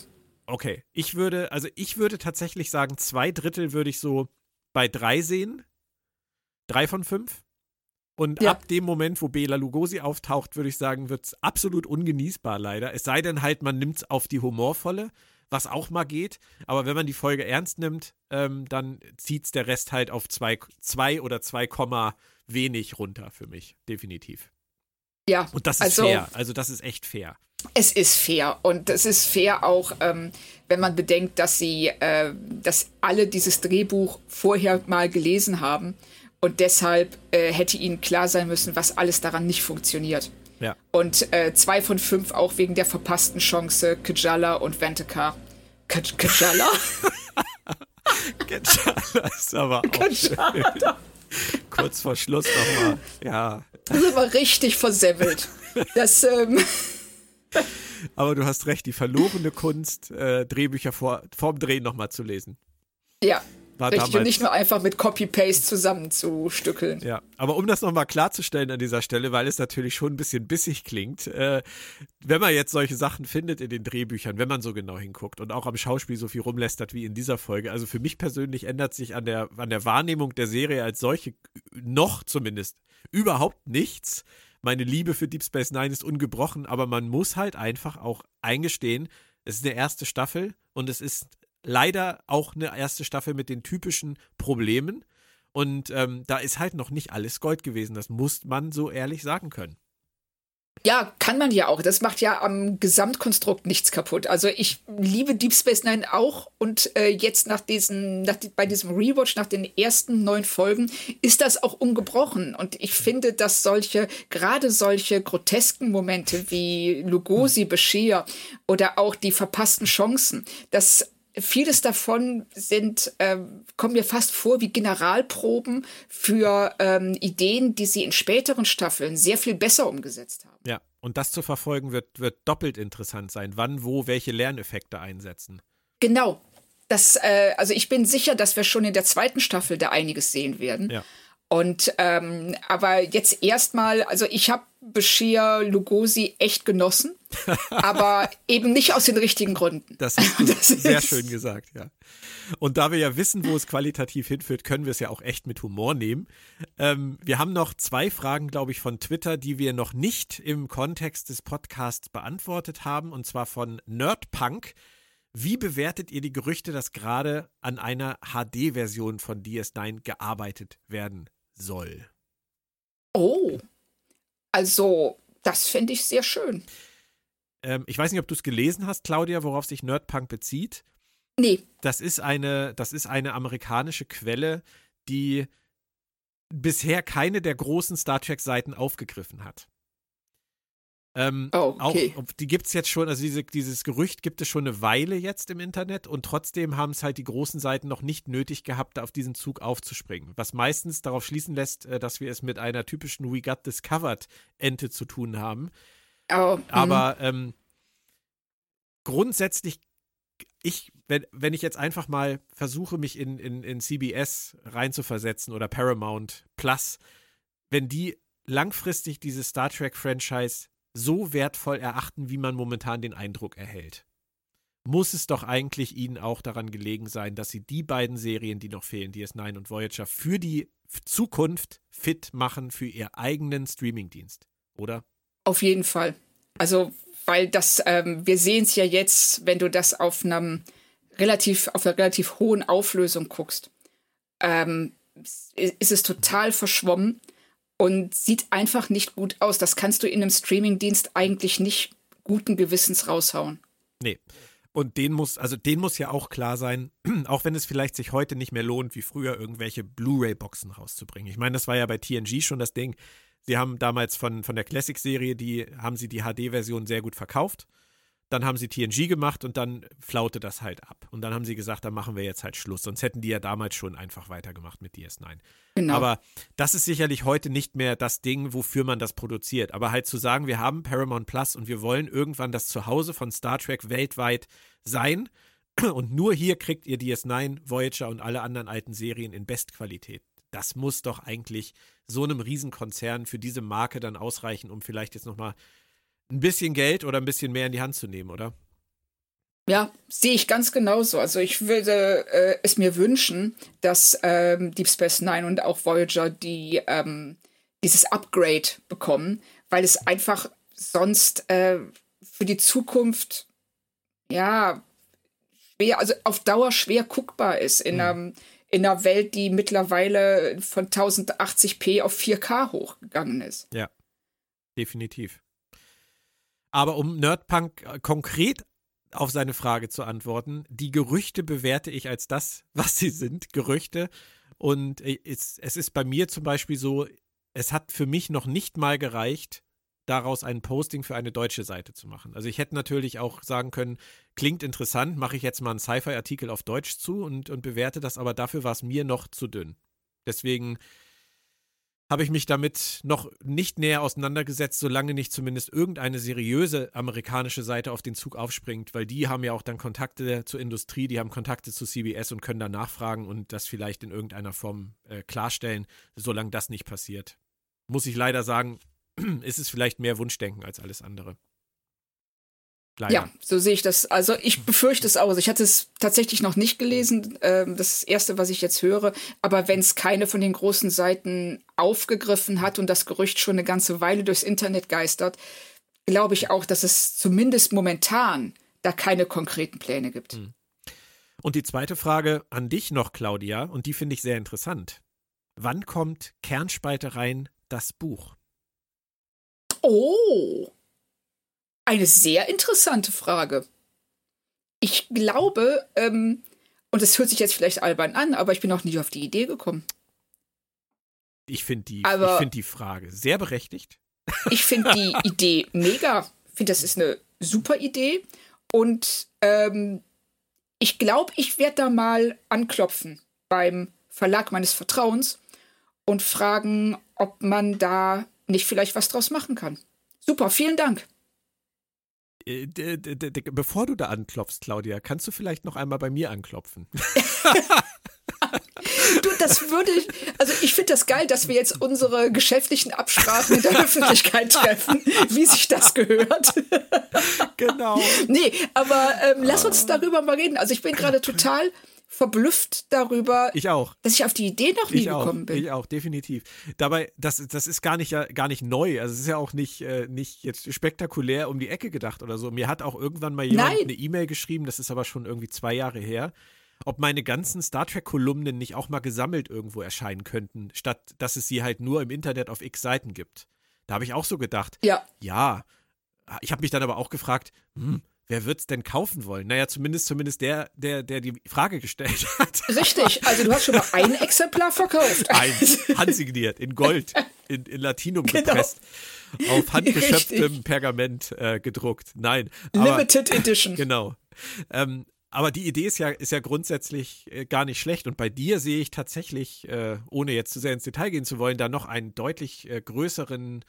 Okay, ich würde, also ich würde tatsächlich sagen, zwei Drittel würde ich so bei drei sehen. Drei von fünf. Und ja. ab dem Moment, wo Bela Lugosi auftaucht, würde ich sagen, wird es absolut ungenießbar leider. Es sei denn halt, man nimmt es auf die humorvolle, was auch mal geht. Aber wenn man die Folge ernst nimmt, ähm, dann zieht es der Rest halt auf zwei, zwei oder zwei Komma wenig runter für mich, definitiv. Ja. Und das ist also, fair. Also das ist echt fair. Es ist fair und es ist fair auch, ähm, wenn man bedenkt, dass sie, äh, dass alle dieses Drehbuch vorher mal gelesen haben und deshalb äh, hätte ihnen klar sein müssen, was alles daran nicht funktioniert. Ja. Und äh, zwei von fünf auch wegen der verpassten Chance Kajala und Ventica. Kajala? Kajala ist aber auch Kurz vor Schluss nochmal. Ja. Das ist aber richtig versemmelt. Das, ähm aber du hast recht, die verlorene Kunst, äh, Drehbücher vor, vorm Drehen nochmal zu lesen. Ja, war Richtig, und nicht nur einfach mit Copy-Paste zusammenzustückeln. Ja, aber um das nochmal klarzustellen an dieser Stelle, weil es natürlich schon ein bisschen bissig klingt, äh, wenn man jetzt solche Sachen findet in den Drehbüchern, wenn man so genau hinguckt und auch am Schauspiel so viel rumlästert wie in dieser Folge, also für mich persönlich ändert sich an der, an der Wahrnehmung der Serie als solche noch zumindest überhaupt nichts. Meine Liebe für Deep Space Nine ist ungebrochen, aber man muss halt einfach auch eingestehen, es ist eine erste Staffel und es ist leider auch eine erste Staffel mit den typischen Problemen. Und ähm, da ist halt noch nicht alles Gold gewesen. Das muss man so ehrlich sagen können. Ja, kann man ja auch. Das macht ja am Gesamtkonstrukt nichts kaputt. Also ich liebe Deep Space Nine auch und äh, jetzt nach diesem, nach, bei diesem Rewatch, nach den ersten neun Folgen, ist das auch ungebrochen. Und ich finde, dass solche, gerade solche grotesken Momente wie Lugosi, Bashir oder auch die verpassten Chancen, das vieles davon sind, äh, kommen mir fast vor wie Generalproben für ähm, Ideen, die sie in späteren Staffeln sehr viel besser umgesetzt haben. Ja, und das zu verfolgen wird, wird doppelt interessant sein, wann, wo, welche Lerneffekte einsetzen. Genau. Das, äh, also ich bin sicher, dass wir schon in der zweiten Staffel da einiges sehen werden. Ja. Und ähm, aber jetzt erstmal, also ich habe Bashir Lugosi echt genossen, aber eben nicht aus den richtigen Gründen. Das ist das sehr schön gesagt, ja. Und da wir ja wissen, wo es qualitativ hinführt, können wir es ja auch echt mit Humor nehmen. Ähm, wir haben noch zwei Fragen, glaube ich, von Twitter, die wir noch nicht im Kontext des Podcasts beantwortet haben, und zwar von Nerdpunk. Wie bewertet ihr die Gerüchte, dass gerade an einer HD-Version von DS9 gearbeitet werden soll. Oh, also das finde ich sehr schön. Ähm, ich weiß nicht, ob du es gelesen hast, Claudia, worauf sich Nerdpunk bezieht. Nee. Das ist eine, das ist eine amerikanische Quelle, die bisher keine der großen Star Trek-Seiten aufgegriffen hat. Ähm, oh, okay. Auch, die gibt es jetzt schon, also diese, dieses Gerücht gibt es schon eine Weile jetzt im Internet und trotzdem haben es halt die großen Seiten noch nicht nötig gehabt, auf diesen Zug aufzuspringen. Was meistens darauf schließen lässt, äh, dass wir es mit einer typischen We Got Discovered Ente zu tun haben. Oh, mhm. Aber ähm, grundsätzlich, ich, wenn, wenn ich jetzt einfach mal versuche, mich in, in, in CBS reinzuversetzen oder Paramount Plus, wenn die langfristig dieses Star Trek-Franchise so wertvoll erachten, wie man momentan den Eindruck erhält. Muss es doch eigentlich ihnen auch daran gelegen sein, dass sie die beiden Serien, die noch fehlen, DS9 und Voyager, für die Zukunft fit machen für ihr eigenen Streamingdienst, oder? Auf jeden Fall. Also, weil das, ähm, wir sehen es ja jetzt, wenn du das auf einem relativ, auf einer relativ hohen Auflösung guckst, ähm, ist es total verschwommen und sieht einfach nicht gut aus. Das kannst du in einem Streamingdienst eigentlich nicht guten Gewissens raushauen. Nee. Und den muss, also den muss ja auch klar sein, auch wenn es vielleicht sich heute nicht mehr lohnt, wie früher irgendwelche Blu-ray-Boxen rauszubringen. Ich meine, das war ja bei TNG schon das Ding. Sie haben damals von, von der Classic-Serie, die haben sie die HD-Version sehr gut verkauft. Dann haben sie TNG gemacht und dann flaute das halt ab. Und dann haben sie gesagt, dann machen wir jetzt halt Schluss. Sonst hätten die ja damals schon einfach weitergemacht mit DS9. Genau. Aber das ist sicherlich heute nicht mehr das Ding, wofür man das produziert. Aber halt zu sagen, wir haben Paramount Plus und wir wollen irgendwann das Zuhause von Star Trek weltweit sein. Und nur hier kriegt ihr DS9, Voyager und alle anderen alten Serien in Bestqualität. Das muss doch eigentlich so einem Riesenkonzern für diese Marke dann ausreichen, um vielleicht jetzt nochmal ein bisschen Geld oder ein bisschen mehr in die Hand zu nehmen, oder? Ja, sehe ich ganz genauso. Also ich würde äh, es mir wünschen, dass ähm, Deep Space Nine und auch Voyager die, ähm, dieses Upgrade bekommen, weil es einfach sonst äh, für die Zukunft ja schwer, also auf Dauer schwer guckbar ist in, mhm. einem, in einer Welt, die mittlerweile von 1080p auf 4K hochgegangen ist. Ja, definitiv. Aber um Nerdpunk äh, konkret auf seine Frage zu antworten, die Gerüchte bewerte ich als das, was sie sind, Gerüchte. Und äh, es, es ist bei mir zum Beispiel so, es hat für mich noch nicht mal gereicht, daraus ein Posting für eine deutsche Seite zu machen. Also ich hätte natürlich auch sagen können, klingt interessant, mache ich jetzt mal einen Sci-Fi-Artikel auf Deutsch zu und, und bewerte das, aber dafür war es mir noch zu dünn. Deswegen habe ich mich damit noch nicht näher auseinandergesetzt, solange nicht zumindest irgendeine seriöse amerikanische Seite auf den Zug aufspringt, weil die haben ja auch dann Kontakte zur Industrie, die haben Kontakte zu CBS und können da nachfragen und das vielleicht in irgendeiner Form äh, klarstellen. Solange das nicht passiert, muss ich leider sagen, ist es vielleicht mehr Wunschdenken als alles andere. Leider. Ja, so sehe ich das. Also ich befürchte es auch. Also ich hatte es tatsächlich noch nicht gelesen. Ähm, das Erste, was ich jetzt höre. Aber wenn es keine von den großen Seiten aufgegriffen hat und das Gerücht schon eine ganze Weile durchs Internet geistert, glaube ich auch, dass es zumindest momentan da keine konkreten Pläne gibt. Hm. Und die zweite Frage an dich noch, Claudia, und die finde ich sehr interessant. Wann kommt Kernspalte rein das Buch? Oh, eine sehr interessante Frage. Ich glaube, ähm, und es hört sich jetzt vielleicht albern an, aber ich bin noch nie auf die Idee gekommen. Ich finde die, find die Frage sehr berechtigt. Ich finde die Idee mega. Ich finde, das ist eine super Idee. Und ähm, ich glaube, ich werde da mal anklopfen beim Verlag meines Vertrauens und fragen, ob man da nicht vielleicht was draus machen kann. Super, vielen Dank. Äh, bevor du da anklopfst, Claudia, kannst du vielleicht noch einmal bei mir anklopfen? du, das würde, also ich finde das geil, dass wir jetzt unsere geschäftlichen Absprachen in der Öffentlichkeit treffen, wie sich das gehört. Genau. Nee, aber ähm, lass uns darüber mal reden. Also ich bin gerade total verblüfft darüber, ich auch. dass ich auf die Idee noch nie ich gekommen auch, bin. Ich auch, definitiv. Dabei, das, das ist gar nicht, gar nicht neu. Also es ist ja auch nicht, äh, nicht jetzt spektakulär um die Ecke gedacht oder so. Mir hat auch irgendwann mal jemand Nein. eine E-Mail geschrieben, das ist aber schon irgendwie zwei Jahre her, ob meine ganzen Star Trek-Kolumnen nicht auch mal gesammelt irgendwo erscheinen könnten, statt dass es sie halt nur im Internet auf x Seiten gibt. Da habe ich auch so gedacht, ja. Ja. Ich habe mich dann aber auch gefragt, hm, wer wird's denn kaufen wollen? Naja, zumindest, zumindest der, der, der die Frage gestellt hat. Richtig, also du hast schon mal ein Exemplar verkauft. Eins, handsigniert, in Gold, in, in Latinum genau. gepresst, auf handgeschöpftem Richtig. Pergament äh, gedruckt. Nein. Aber, Limited Edition. Genau. Ähm, aber die Idee ist ja, ist ja grundsätzlich äh, gar nicht schlecht. Und bei dir sehe ich tatsächlich, äh, ohne jetzt zu sehr ins Detail gehen zu wollen, da noch einen deutlich äh, größeren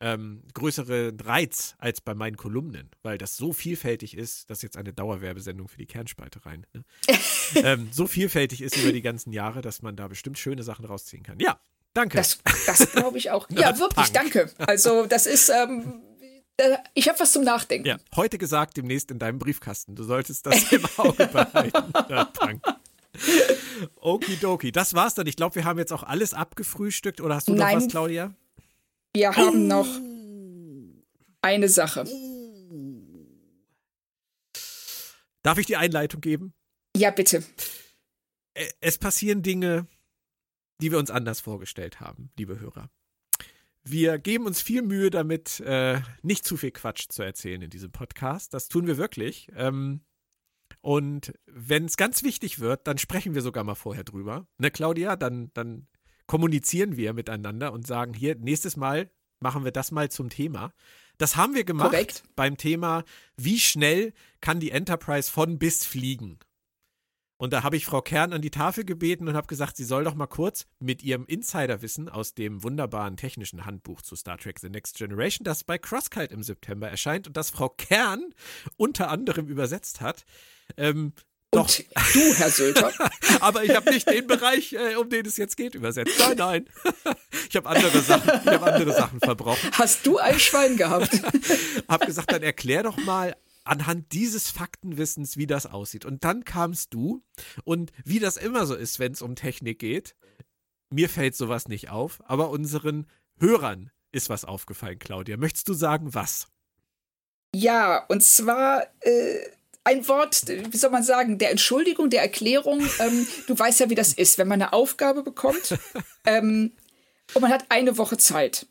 ähm, größere Reiz als bei meinen Kolumnen, weil das so vielfältig ist, das ist jetzt eine Dauerwerbesendung für die Kernspalte rein, ne? ähm, so vielfältig ist über die ganzen Jahre, dass man da bestimmt schöne Sachen rausziehen kann. Ja, danke. Das, das glaube ich auch. ja, wirklich, danke. Also das ist, ähm, ich habe was zum Nachdenken. Ja, heute gesagt, demnächst in deinem Briefkasten. Du solltest das im Auge behalten. Danke. Okidoki, das war's dann. Ich glaube, wir haben jetzt auch alles abgefrühstückt. Oder hast du Nein. noch was, Claudia? Wir haben noch eine Sache. Darf ich die Einleitung geben? Ja, bitte. Es passieren Dinge, die wir uns anders vorgestellt haben, liebe Hörer. Wir geben uns viel Mühe damit, äh, nicht zu viel Quatsch zu erzählen in diesem Podcast. Das tun wir wirklich. Ähm, und wenn es ganz wichtig wird, dann sprechen wir sogar mal vorher drüber. Ne, Claudia? Dann, dann kommunizieren wir miteinander und sagen, hier, nächstes Mal machen wir das mal zum Thema. Das haben wir gemacht Korrekt. beim Thema, wie schnell kann die Enterprise von bis fliegen? Und da habe ich Frau Kern an die Tafel gebeten und habe gesagt, sie soll doch mal kurz mit ihrem Insiderwissen aus dem wunderbaren technischen Handbuch zu Star Trek The Next Generation, das bei Crosskite im September erscheint und das Frau Kern unter anderem übersetzt hat, ähm, doch. Und du, Herr Sölter. Aber ich habe nicht den Bereich, äh, um den es jetzt geht, übersetzt. Nein, nein. Ich habe andere Sachen, ich habe andere Sachen verbrochen. Hast du ein Schwein gehabt? hab gesagt, dann erklär doch mal anhand dieses Faktenwissens, wie das aussieht. Und dann kamst du und wie das immer so ist, wenn es um Technik geht, mir fällt sowas nicht auf, aber unseren Hörern ist was aufgefallen, Claudia. Möchtest du sagen, was? Ja, und zwar äh, ein Wort, wie soll man sagen, der Entschuldigung, der Erklärung. Ähm, du weißt ja, wie das ist, wenn man eine Aufgabe bekommt ähm, und man hat eine Woche Zeit.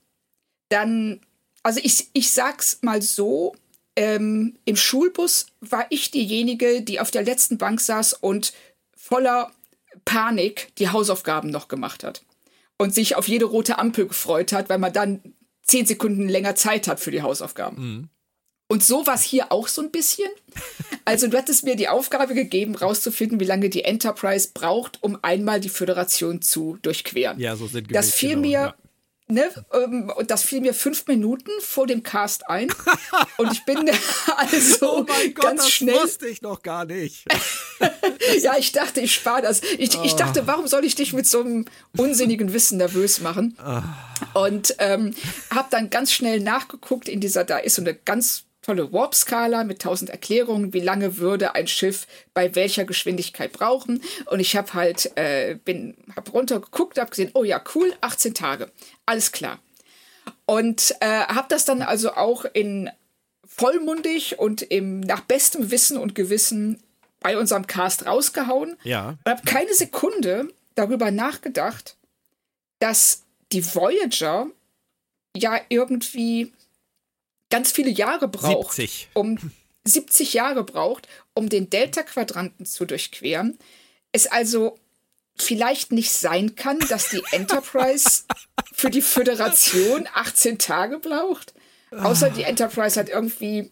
Dann, also ich, ich sag's mal so, ähm, im Schulbus war ich diejenige, die auf der letzten Bank saß und voller Panik die Hausaufgaben noch gemacht hat. Und sich auf jede rote Ampel gefreut hat, weil man dann zehn Sekunden länger Zeit hat für die Hausaufgaben. Mhm. Und so war es hier auch so ein bisschen. Also du hattest mir die Aufgabe gegeben, rauszufinden, wie lange die Enterprise braucht, um einmal die Föderation zu durchqueren. Ja, so sind Das fiel genau, mir, ja. ne, ähm, und das fiel mir fünf Minuten vor dem Cast ein. und ich bin also oh mein Gott, ganz das schnell. Das wusste ich noch gar nicht. ja, ich dachte, ich spare das. Ich, oh. ich, dachte, warum soll ich dich mit so einem unsinnigen Wissen nervös machen? Oh. Und ähm, habe dann ganz schnell nachgeguckt in dieser, da ist so eine ganz tolle Warp-Skala mit tausend Erklärungen, wie lange würde ein Schiff bei welcher Geschwindigkeit brauchen. Und ich habe halt, äh, bin, hab runtergeguckt, habe gesehen, oh ja, cool, 18 Tage, alles klar. Und äh, habe das dann also auch in vollmundig und im, nach bestem Wissen und Gewissen bei unserem Cast rausgehauen. Ja. Und habe keine Sekunde darüber nachgedacht, dass die Voyager ja irgendwie ganz viele Jahre braucht, 70. um 70 Jahre braucht, um den Delta-Quadranten zu durchqueren. Es also vielleicht nicht sein kann, dass die Enterprise für die Föderation 18 Tage braucht. Außer die Enterprise hat irgendwie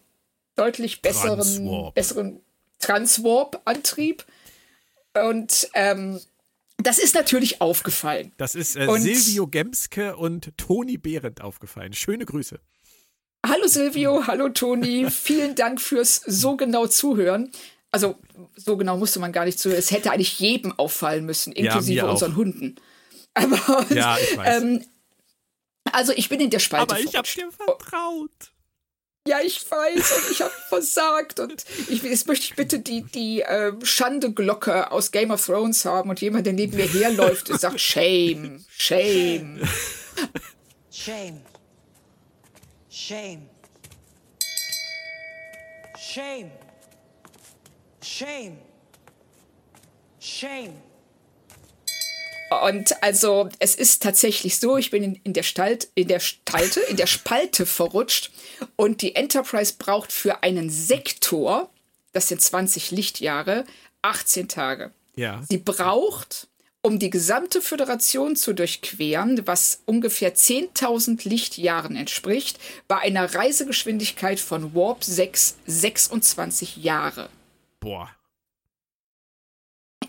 deutlich besseren, Transwarp. besseren Transwarp-Antrieb. Und ähm, das ist natürlich aufgefallen. Das ist äh, Silvio Gemske und Toni Behrendt aufgefallen. Schöne Grüße. Hallo Silvio, hallo Toni, vielen Dank fürs so genau Zuhören. Also, so genau musste man gar nicht zuhören. Es hätte eigentlich jedem auffallen müssen, inklusive ja, unseren Hunden. Aber, ja, ich weiß. Ähm, also, ich bin in der Spalte. Aber ich habe dir vertraut. Ja, ich weiß und ich habe versagt und ich, jetzt möchte ich bitte die, die äh, Schande-Glocke aus Game of Thrones haben und jemand, der neben mir herläuft und sagt Shame, Shame. Shame. Shame. Shame. Shame. Shame. Und also es ist tatsächlich so, ich bin in, in der Stalt, in der Stalte, in der Spalte verrutscht und die Enterprise braucht für einen Sektor, das sind 20 Lichtjahre, 18 Tage. Ja. Sie braucht um die gesamte Föderation zu durchqueren, was ungefähr 10.000 Lichtjahren entspricht, bei einer Reisegeschwindigkeit von Warp 6 26 Jahre. Boah.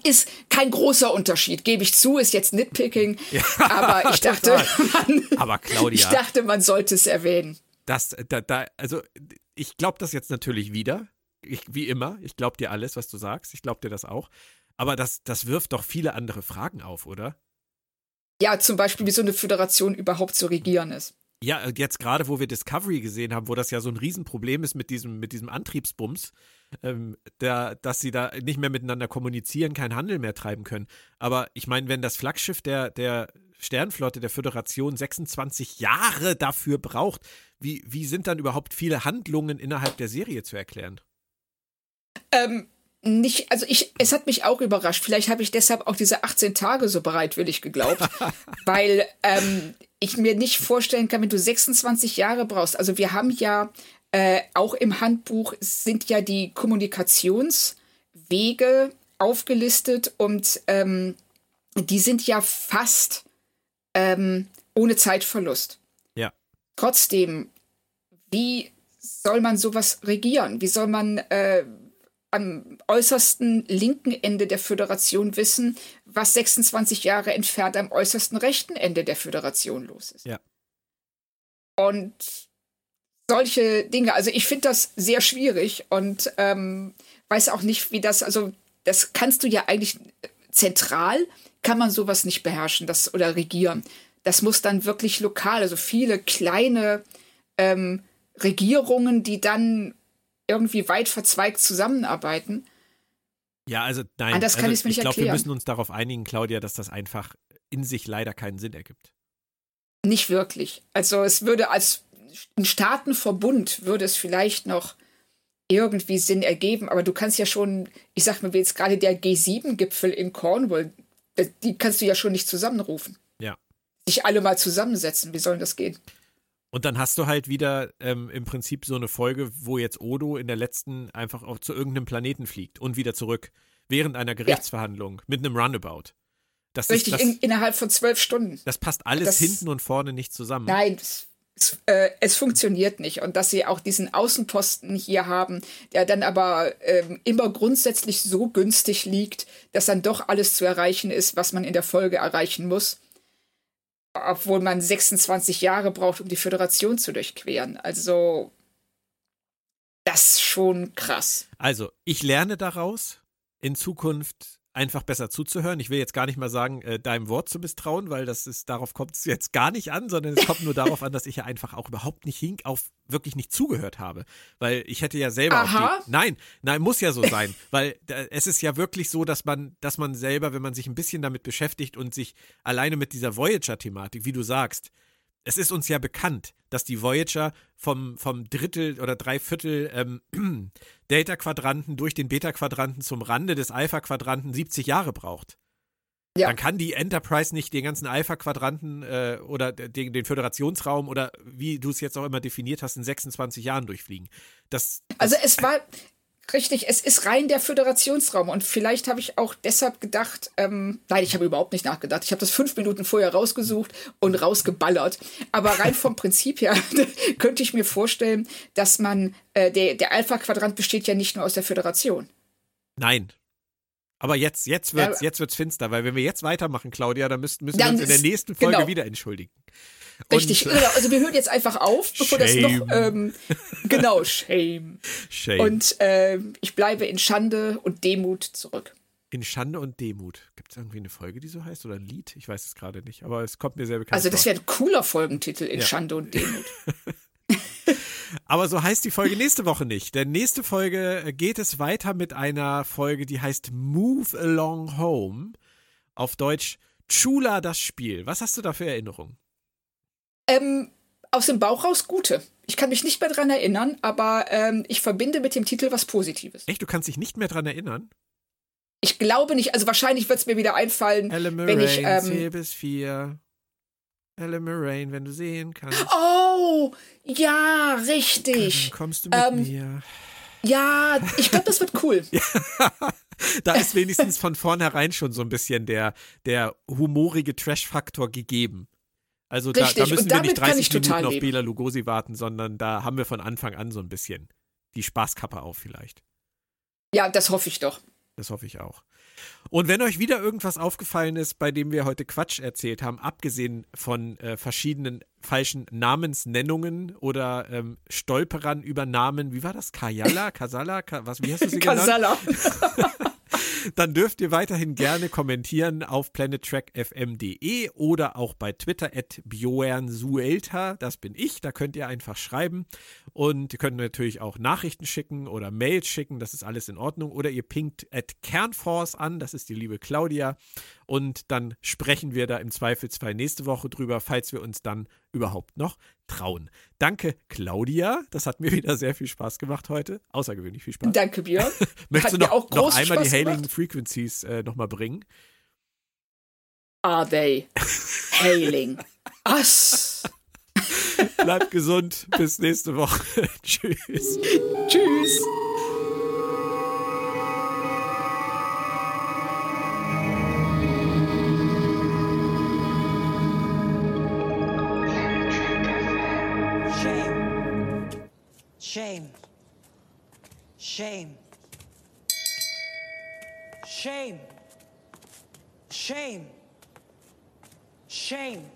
Ist kein großer Unterschied, gebe ich zu, ist jetzt Nitpicking, ja, aber ich dachte, man, aber Claudia, ich dachte, man sollte es erwähnen. Das, da, da, also ich glaube das jetzt natürlich wieder, ich, wie immer, ich glaube dir alles, was du sagst, ich glaube dir das auch. Aber das, das wirft doch viele andere Fragen auf, oder? Ja, zum Beispiel, wie so eine Föderation überhaupt zu regieren ist. Ja, äh, jetzt gerade, wo wir Discovery gesehen haben, wo das ja so ein Riesenproblem ist mit diesem, mit diesem Antriebsbums, ähm, der, dass sie da nicht mehr miteinander kommunizieren, keinen Handel mehr treiben können. Aber ich meine, wenn das Flaggschiff der, der Sternflotte der Föderation 26 Jahre dafür braucht, wie, wie sind dann überhaupt viele Handlungen innerhalb der Serie zu erklären? Ähm, nicht, also ich, es hat mich auch überrascht. Vielleicht habe ich deshalb auch diese 18 Tage so bereitwillig geglaubt, weil ähm, ich mir nicht vorstellen kann, wenn du 26 Jahre brauchst. Also wir haben ja äh, auch im Handbuch sind ja die Kommunikationswege aufgelistet und ähm, die sind ja fast ähm, ohne Zeitverlust. Ja. Trotzdem, wie soll man sowas regieren? Wie soll man äh, am äußersten linken Ende der Föderation wissen, was 26 Jahre entfernt am äußersten rechten Ende der Föderation los ist. Ja. Und solche Dinge, also ich finde das sehr schwierig und ähm, weiß auch nicht, wie das, also das kannst du ja eigentlich zentral, kann man sowas nicht beherrschen das, oder regieren. Das muss dann wirklich lokal, also viele kleine ähm, Regierungen, die dann irgendwie weit verzweigt zusammenarbeiten. Ja, also nein, Anders kann also, ich es mir nicht Ich glaube, wir müssen uns darauf einigen, Claudia, dass das einfach in sich leider keinen Sinn ergibt. Nicht wirklich. Also es würde als ein Staatenverbund würde es vielleicht noch irgendwie Sinn ergeben, aber du kannst ja schon, ich sag mal, wie jetzt gerade der G7-Gipfel in Cornwall, die kannst du ja schon nicht zusammenrufen. Ja. Sich alle mal zusammensetzen, wie soll das gehen? Und dann hast du halt wieder ähm, im Prinzip so eine Folge, wo jetzt Odo in der letzten einfach auch zu irgendeinem Planeten fliegt und wieder zurück, während einer Gerichtsverhandlung ja. mit einem Runabout. Das Richtig, ist, das, in, innerhalb von zwölf Stunden. Das passt alles das, hinten und vorne nicht zusammen. Nein, das, es, äh, es, funktioniert nicht. Und dass sie auch diesen Außenposten hier haben, der dann aber ähm, immer grundsätzlich so günstig liegt, dass dann doch alles zu erreichen ist, was man in der Folge erreichen muss. Obwohl man 26 Jahre braucht, um die Föderation zu durchqueren. Also, das ist schon krass. Also, ich lerne daraus, in Zukunft einfach besser zuzuhören. Ich will jetzt gar nicht mal sagen, äh, deinem Wort zu misstrauen, weil das ist, darauf kommt es jetzt gar nicht an, sondern es kommt nur darauf an, dass ich ja einfach auch überhaupt nicht hink auf wirklich nicht zugehört habe. Weil ich hätte ja selber Aha. Die, nein, nein, muss ja so sein. weil äh, es ist ja wirklich so, dass man, dass man selber, wenn man sich ein bisschen damit beschäftigt und sich alleine mit dieser Voyager-Thematik, wie du sagst, es ist uns ja bekannt, dass die Voyager vom, vom Drittel oder Dreiviertel ähm, Delta-Quadranten durch den Beta-Quadranten zum Rande des Alpha-Quadranten 70 Jahre braucht. Ja. Dann kann die Enterprise nicht den ganzen Alpha-Quadranten äh, oder den, den, Föderationsraum oder wie du es jetzt auch immer definiert hast, in 26 Jahren durchfliegen. Das, das also es war, Richtig, es ist rein der Föderationsraum und vielleicht habe ich auch deshalb gedacht, ähm, nein, ich habe überhaupt nicht nachgedacht. Ich habe das fünf Minuten vorher rausgesucht und rausgeballert. Aber rein vom Prinzip her könnte ich mir vorstellen, dass man, äh, der, der Alpha-Quadrant besteht ja nicht nur aus der Föderation. Nein. Aber jetzt, jetzt wird's, jetzt wird's finster, weil wenn wir jetzt weitermachen, Claudia, dann müssen, müssen wir uns in der nächsten Folge genau. wieder entschuldigen. Richtig, und, genau. Also wir hören jetzt einfach auf, bevor shame. das noch ähm, genau shame. Shame. Und äh, ich bleibe in Schande und Demut zurück. In Schande und Demut. Gibt es irgendwie eine Folge, die so heißt oder ein Lied? Ich weiß es gerade nicht, aber es kommt mir sehr bekannt Also das wäre ein cooler Folgentitel in ja. Schande und Demut. Aber so heißt die Folge nächste Woche nicht. Denn nächste Folge geht es weiter mit einer Folge, die heißt Move Along Home. Auf Deutsch Chula das Spiel. Was hast du da für Erinnerungen? Ähm, aus dem Bauch raus gute. Ich kann mich nicht mehr dran erinnern, aber ähm, ich verbinde mit dem Titel was Positives. Echt? Du kannst dich nicht mehr dran erinnern? Ich glaube nicht. Also wahrscheinlich wird es mir wieder einfallen, Ellen wenn ich. Ähm, 4 bis 4. Ellen Moraine, wenn du sehen kannst. Oh, ja, richtig. Dann kommst du mit ähm, mir. Ja, ich glaube, das wird cool. ja, da ist wenigstens von vornherein schon so ein bisschen der, der humorige Trash-Faktor gegeben. Also da, da, müssen wir nicht 30 Minuten auf Bela Lugosi warten, sondern da haben wir von Anfang an so ein bisschen die Spaßkappe auf vielleicht. Ja, das hoffe ich doch. Das hoffe ich auch. Und wenn euch wieder irgendwas aufgefallen ist, bei dem wir heute Quatsch erzählt haben, abgesehen von äh, verschiedenen falschen Namensnennungen oder ähm, Stolperern über Namen, wie war das? Kajala? Kasala? Ka was, wie hast du sie genannt? Kasala. dann dürft ihr weiterhin gerne kommentieren auf planettrackfm.de oder auch bei Twitter at Bjornsuelta, das bin ich, da könnt ihr einfach schreiben. Und ihr könnt natürlich auch Nachrichten schicken oder Mails schicken, das ist alles in Ordnung. Oder ihr pinkt at Kernforce an, das ist die liebe Claudia. Und dann sprechen wir da im Zweifelsfall nächste Woche drüber, falls wir uns dann überhaupt noch trauen. Danke, Claudia. Das hat mir wieder sehr viel Spaß gemacht heute. Außergewöhnlich viel Spaß. Danke, Björn. Möchtest du noch, noch einmal Spaß die Hailing gemacht? Frequencies äh, nochmal bringen? Are they hailing us? Bleibt gesund. Bis nächste Woche. Tschüss. Tschüss. Shame. Shame. Shame. Shame.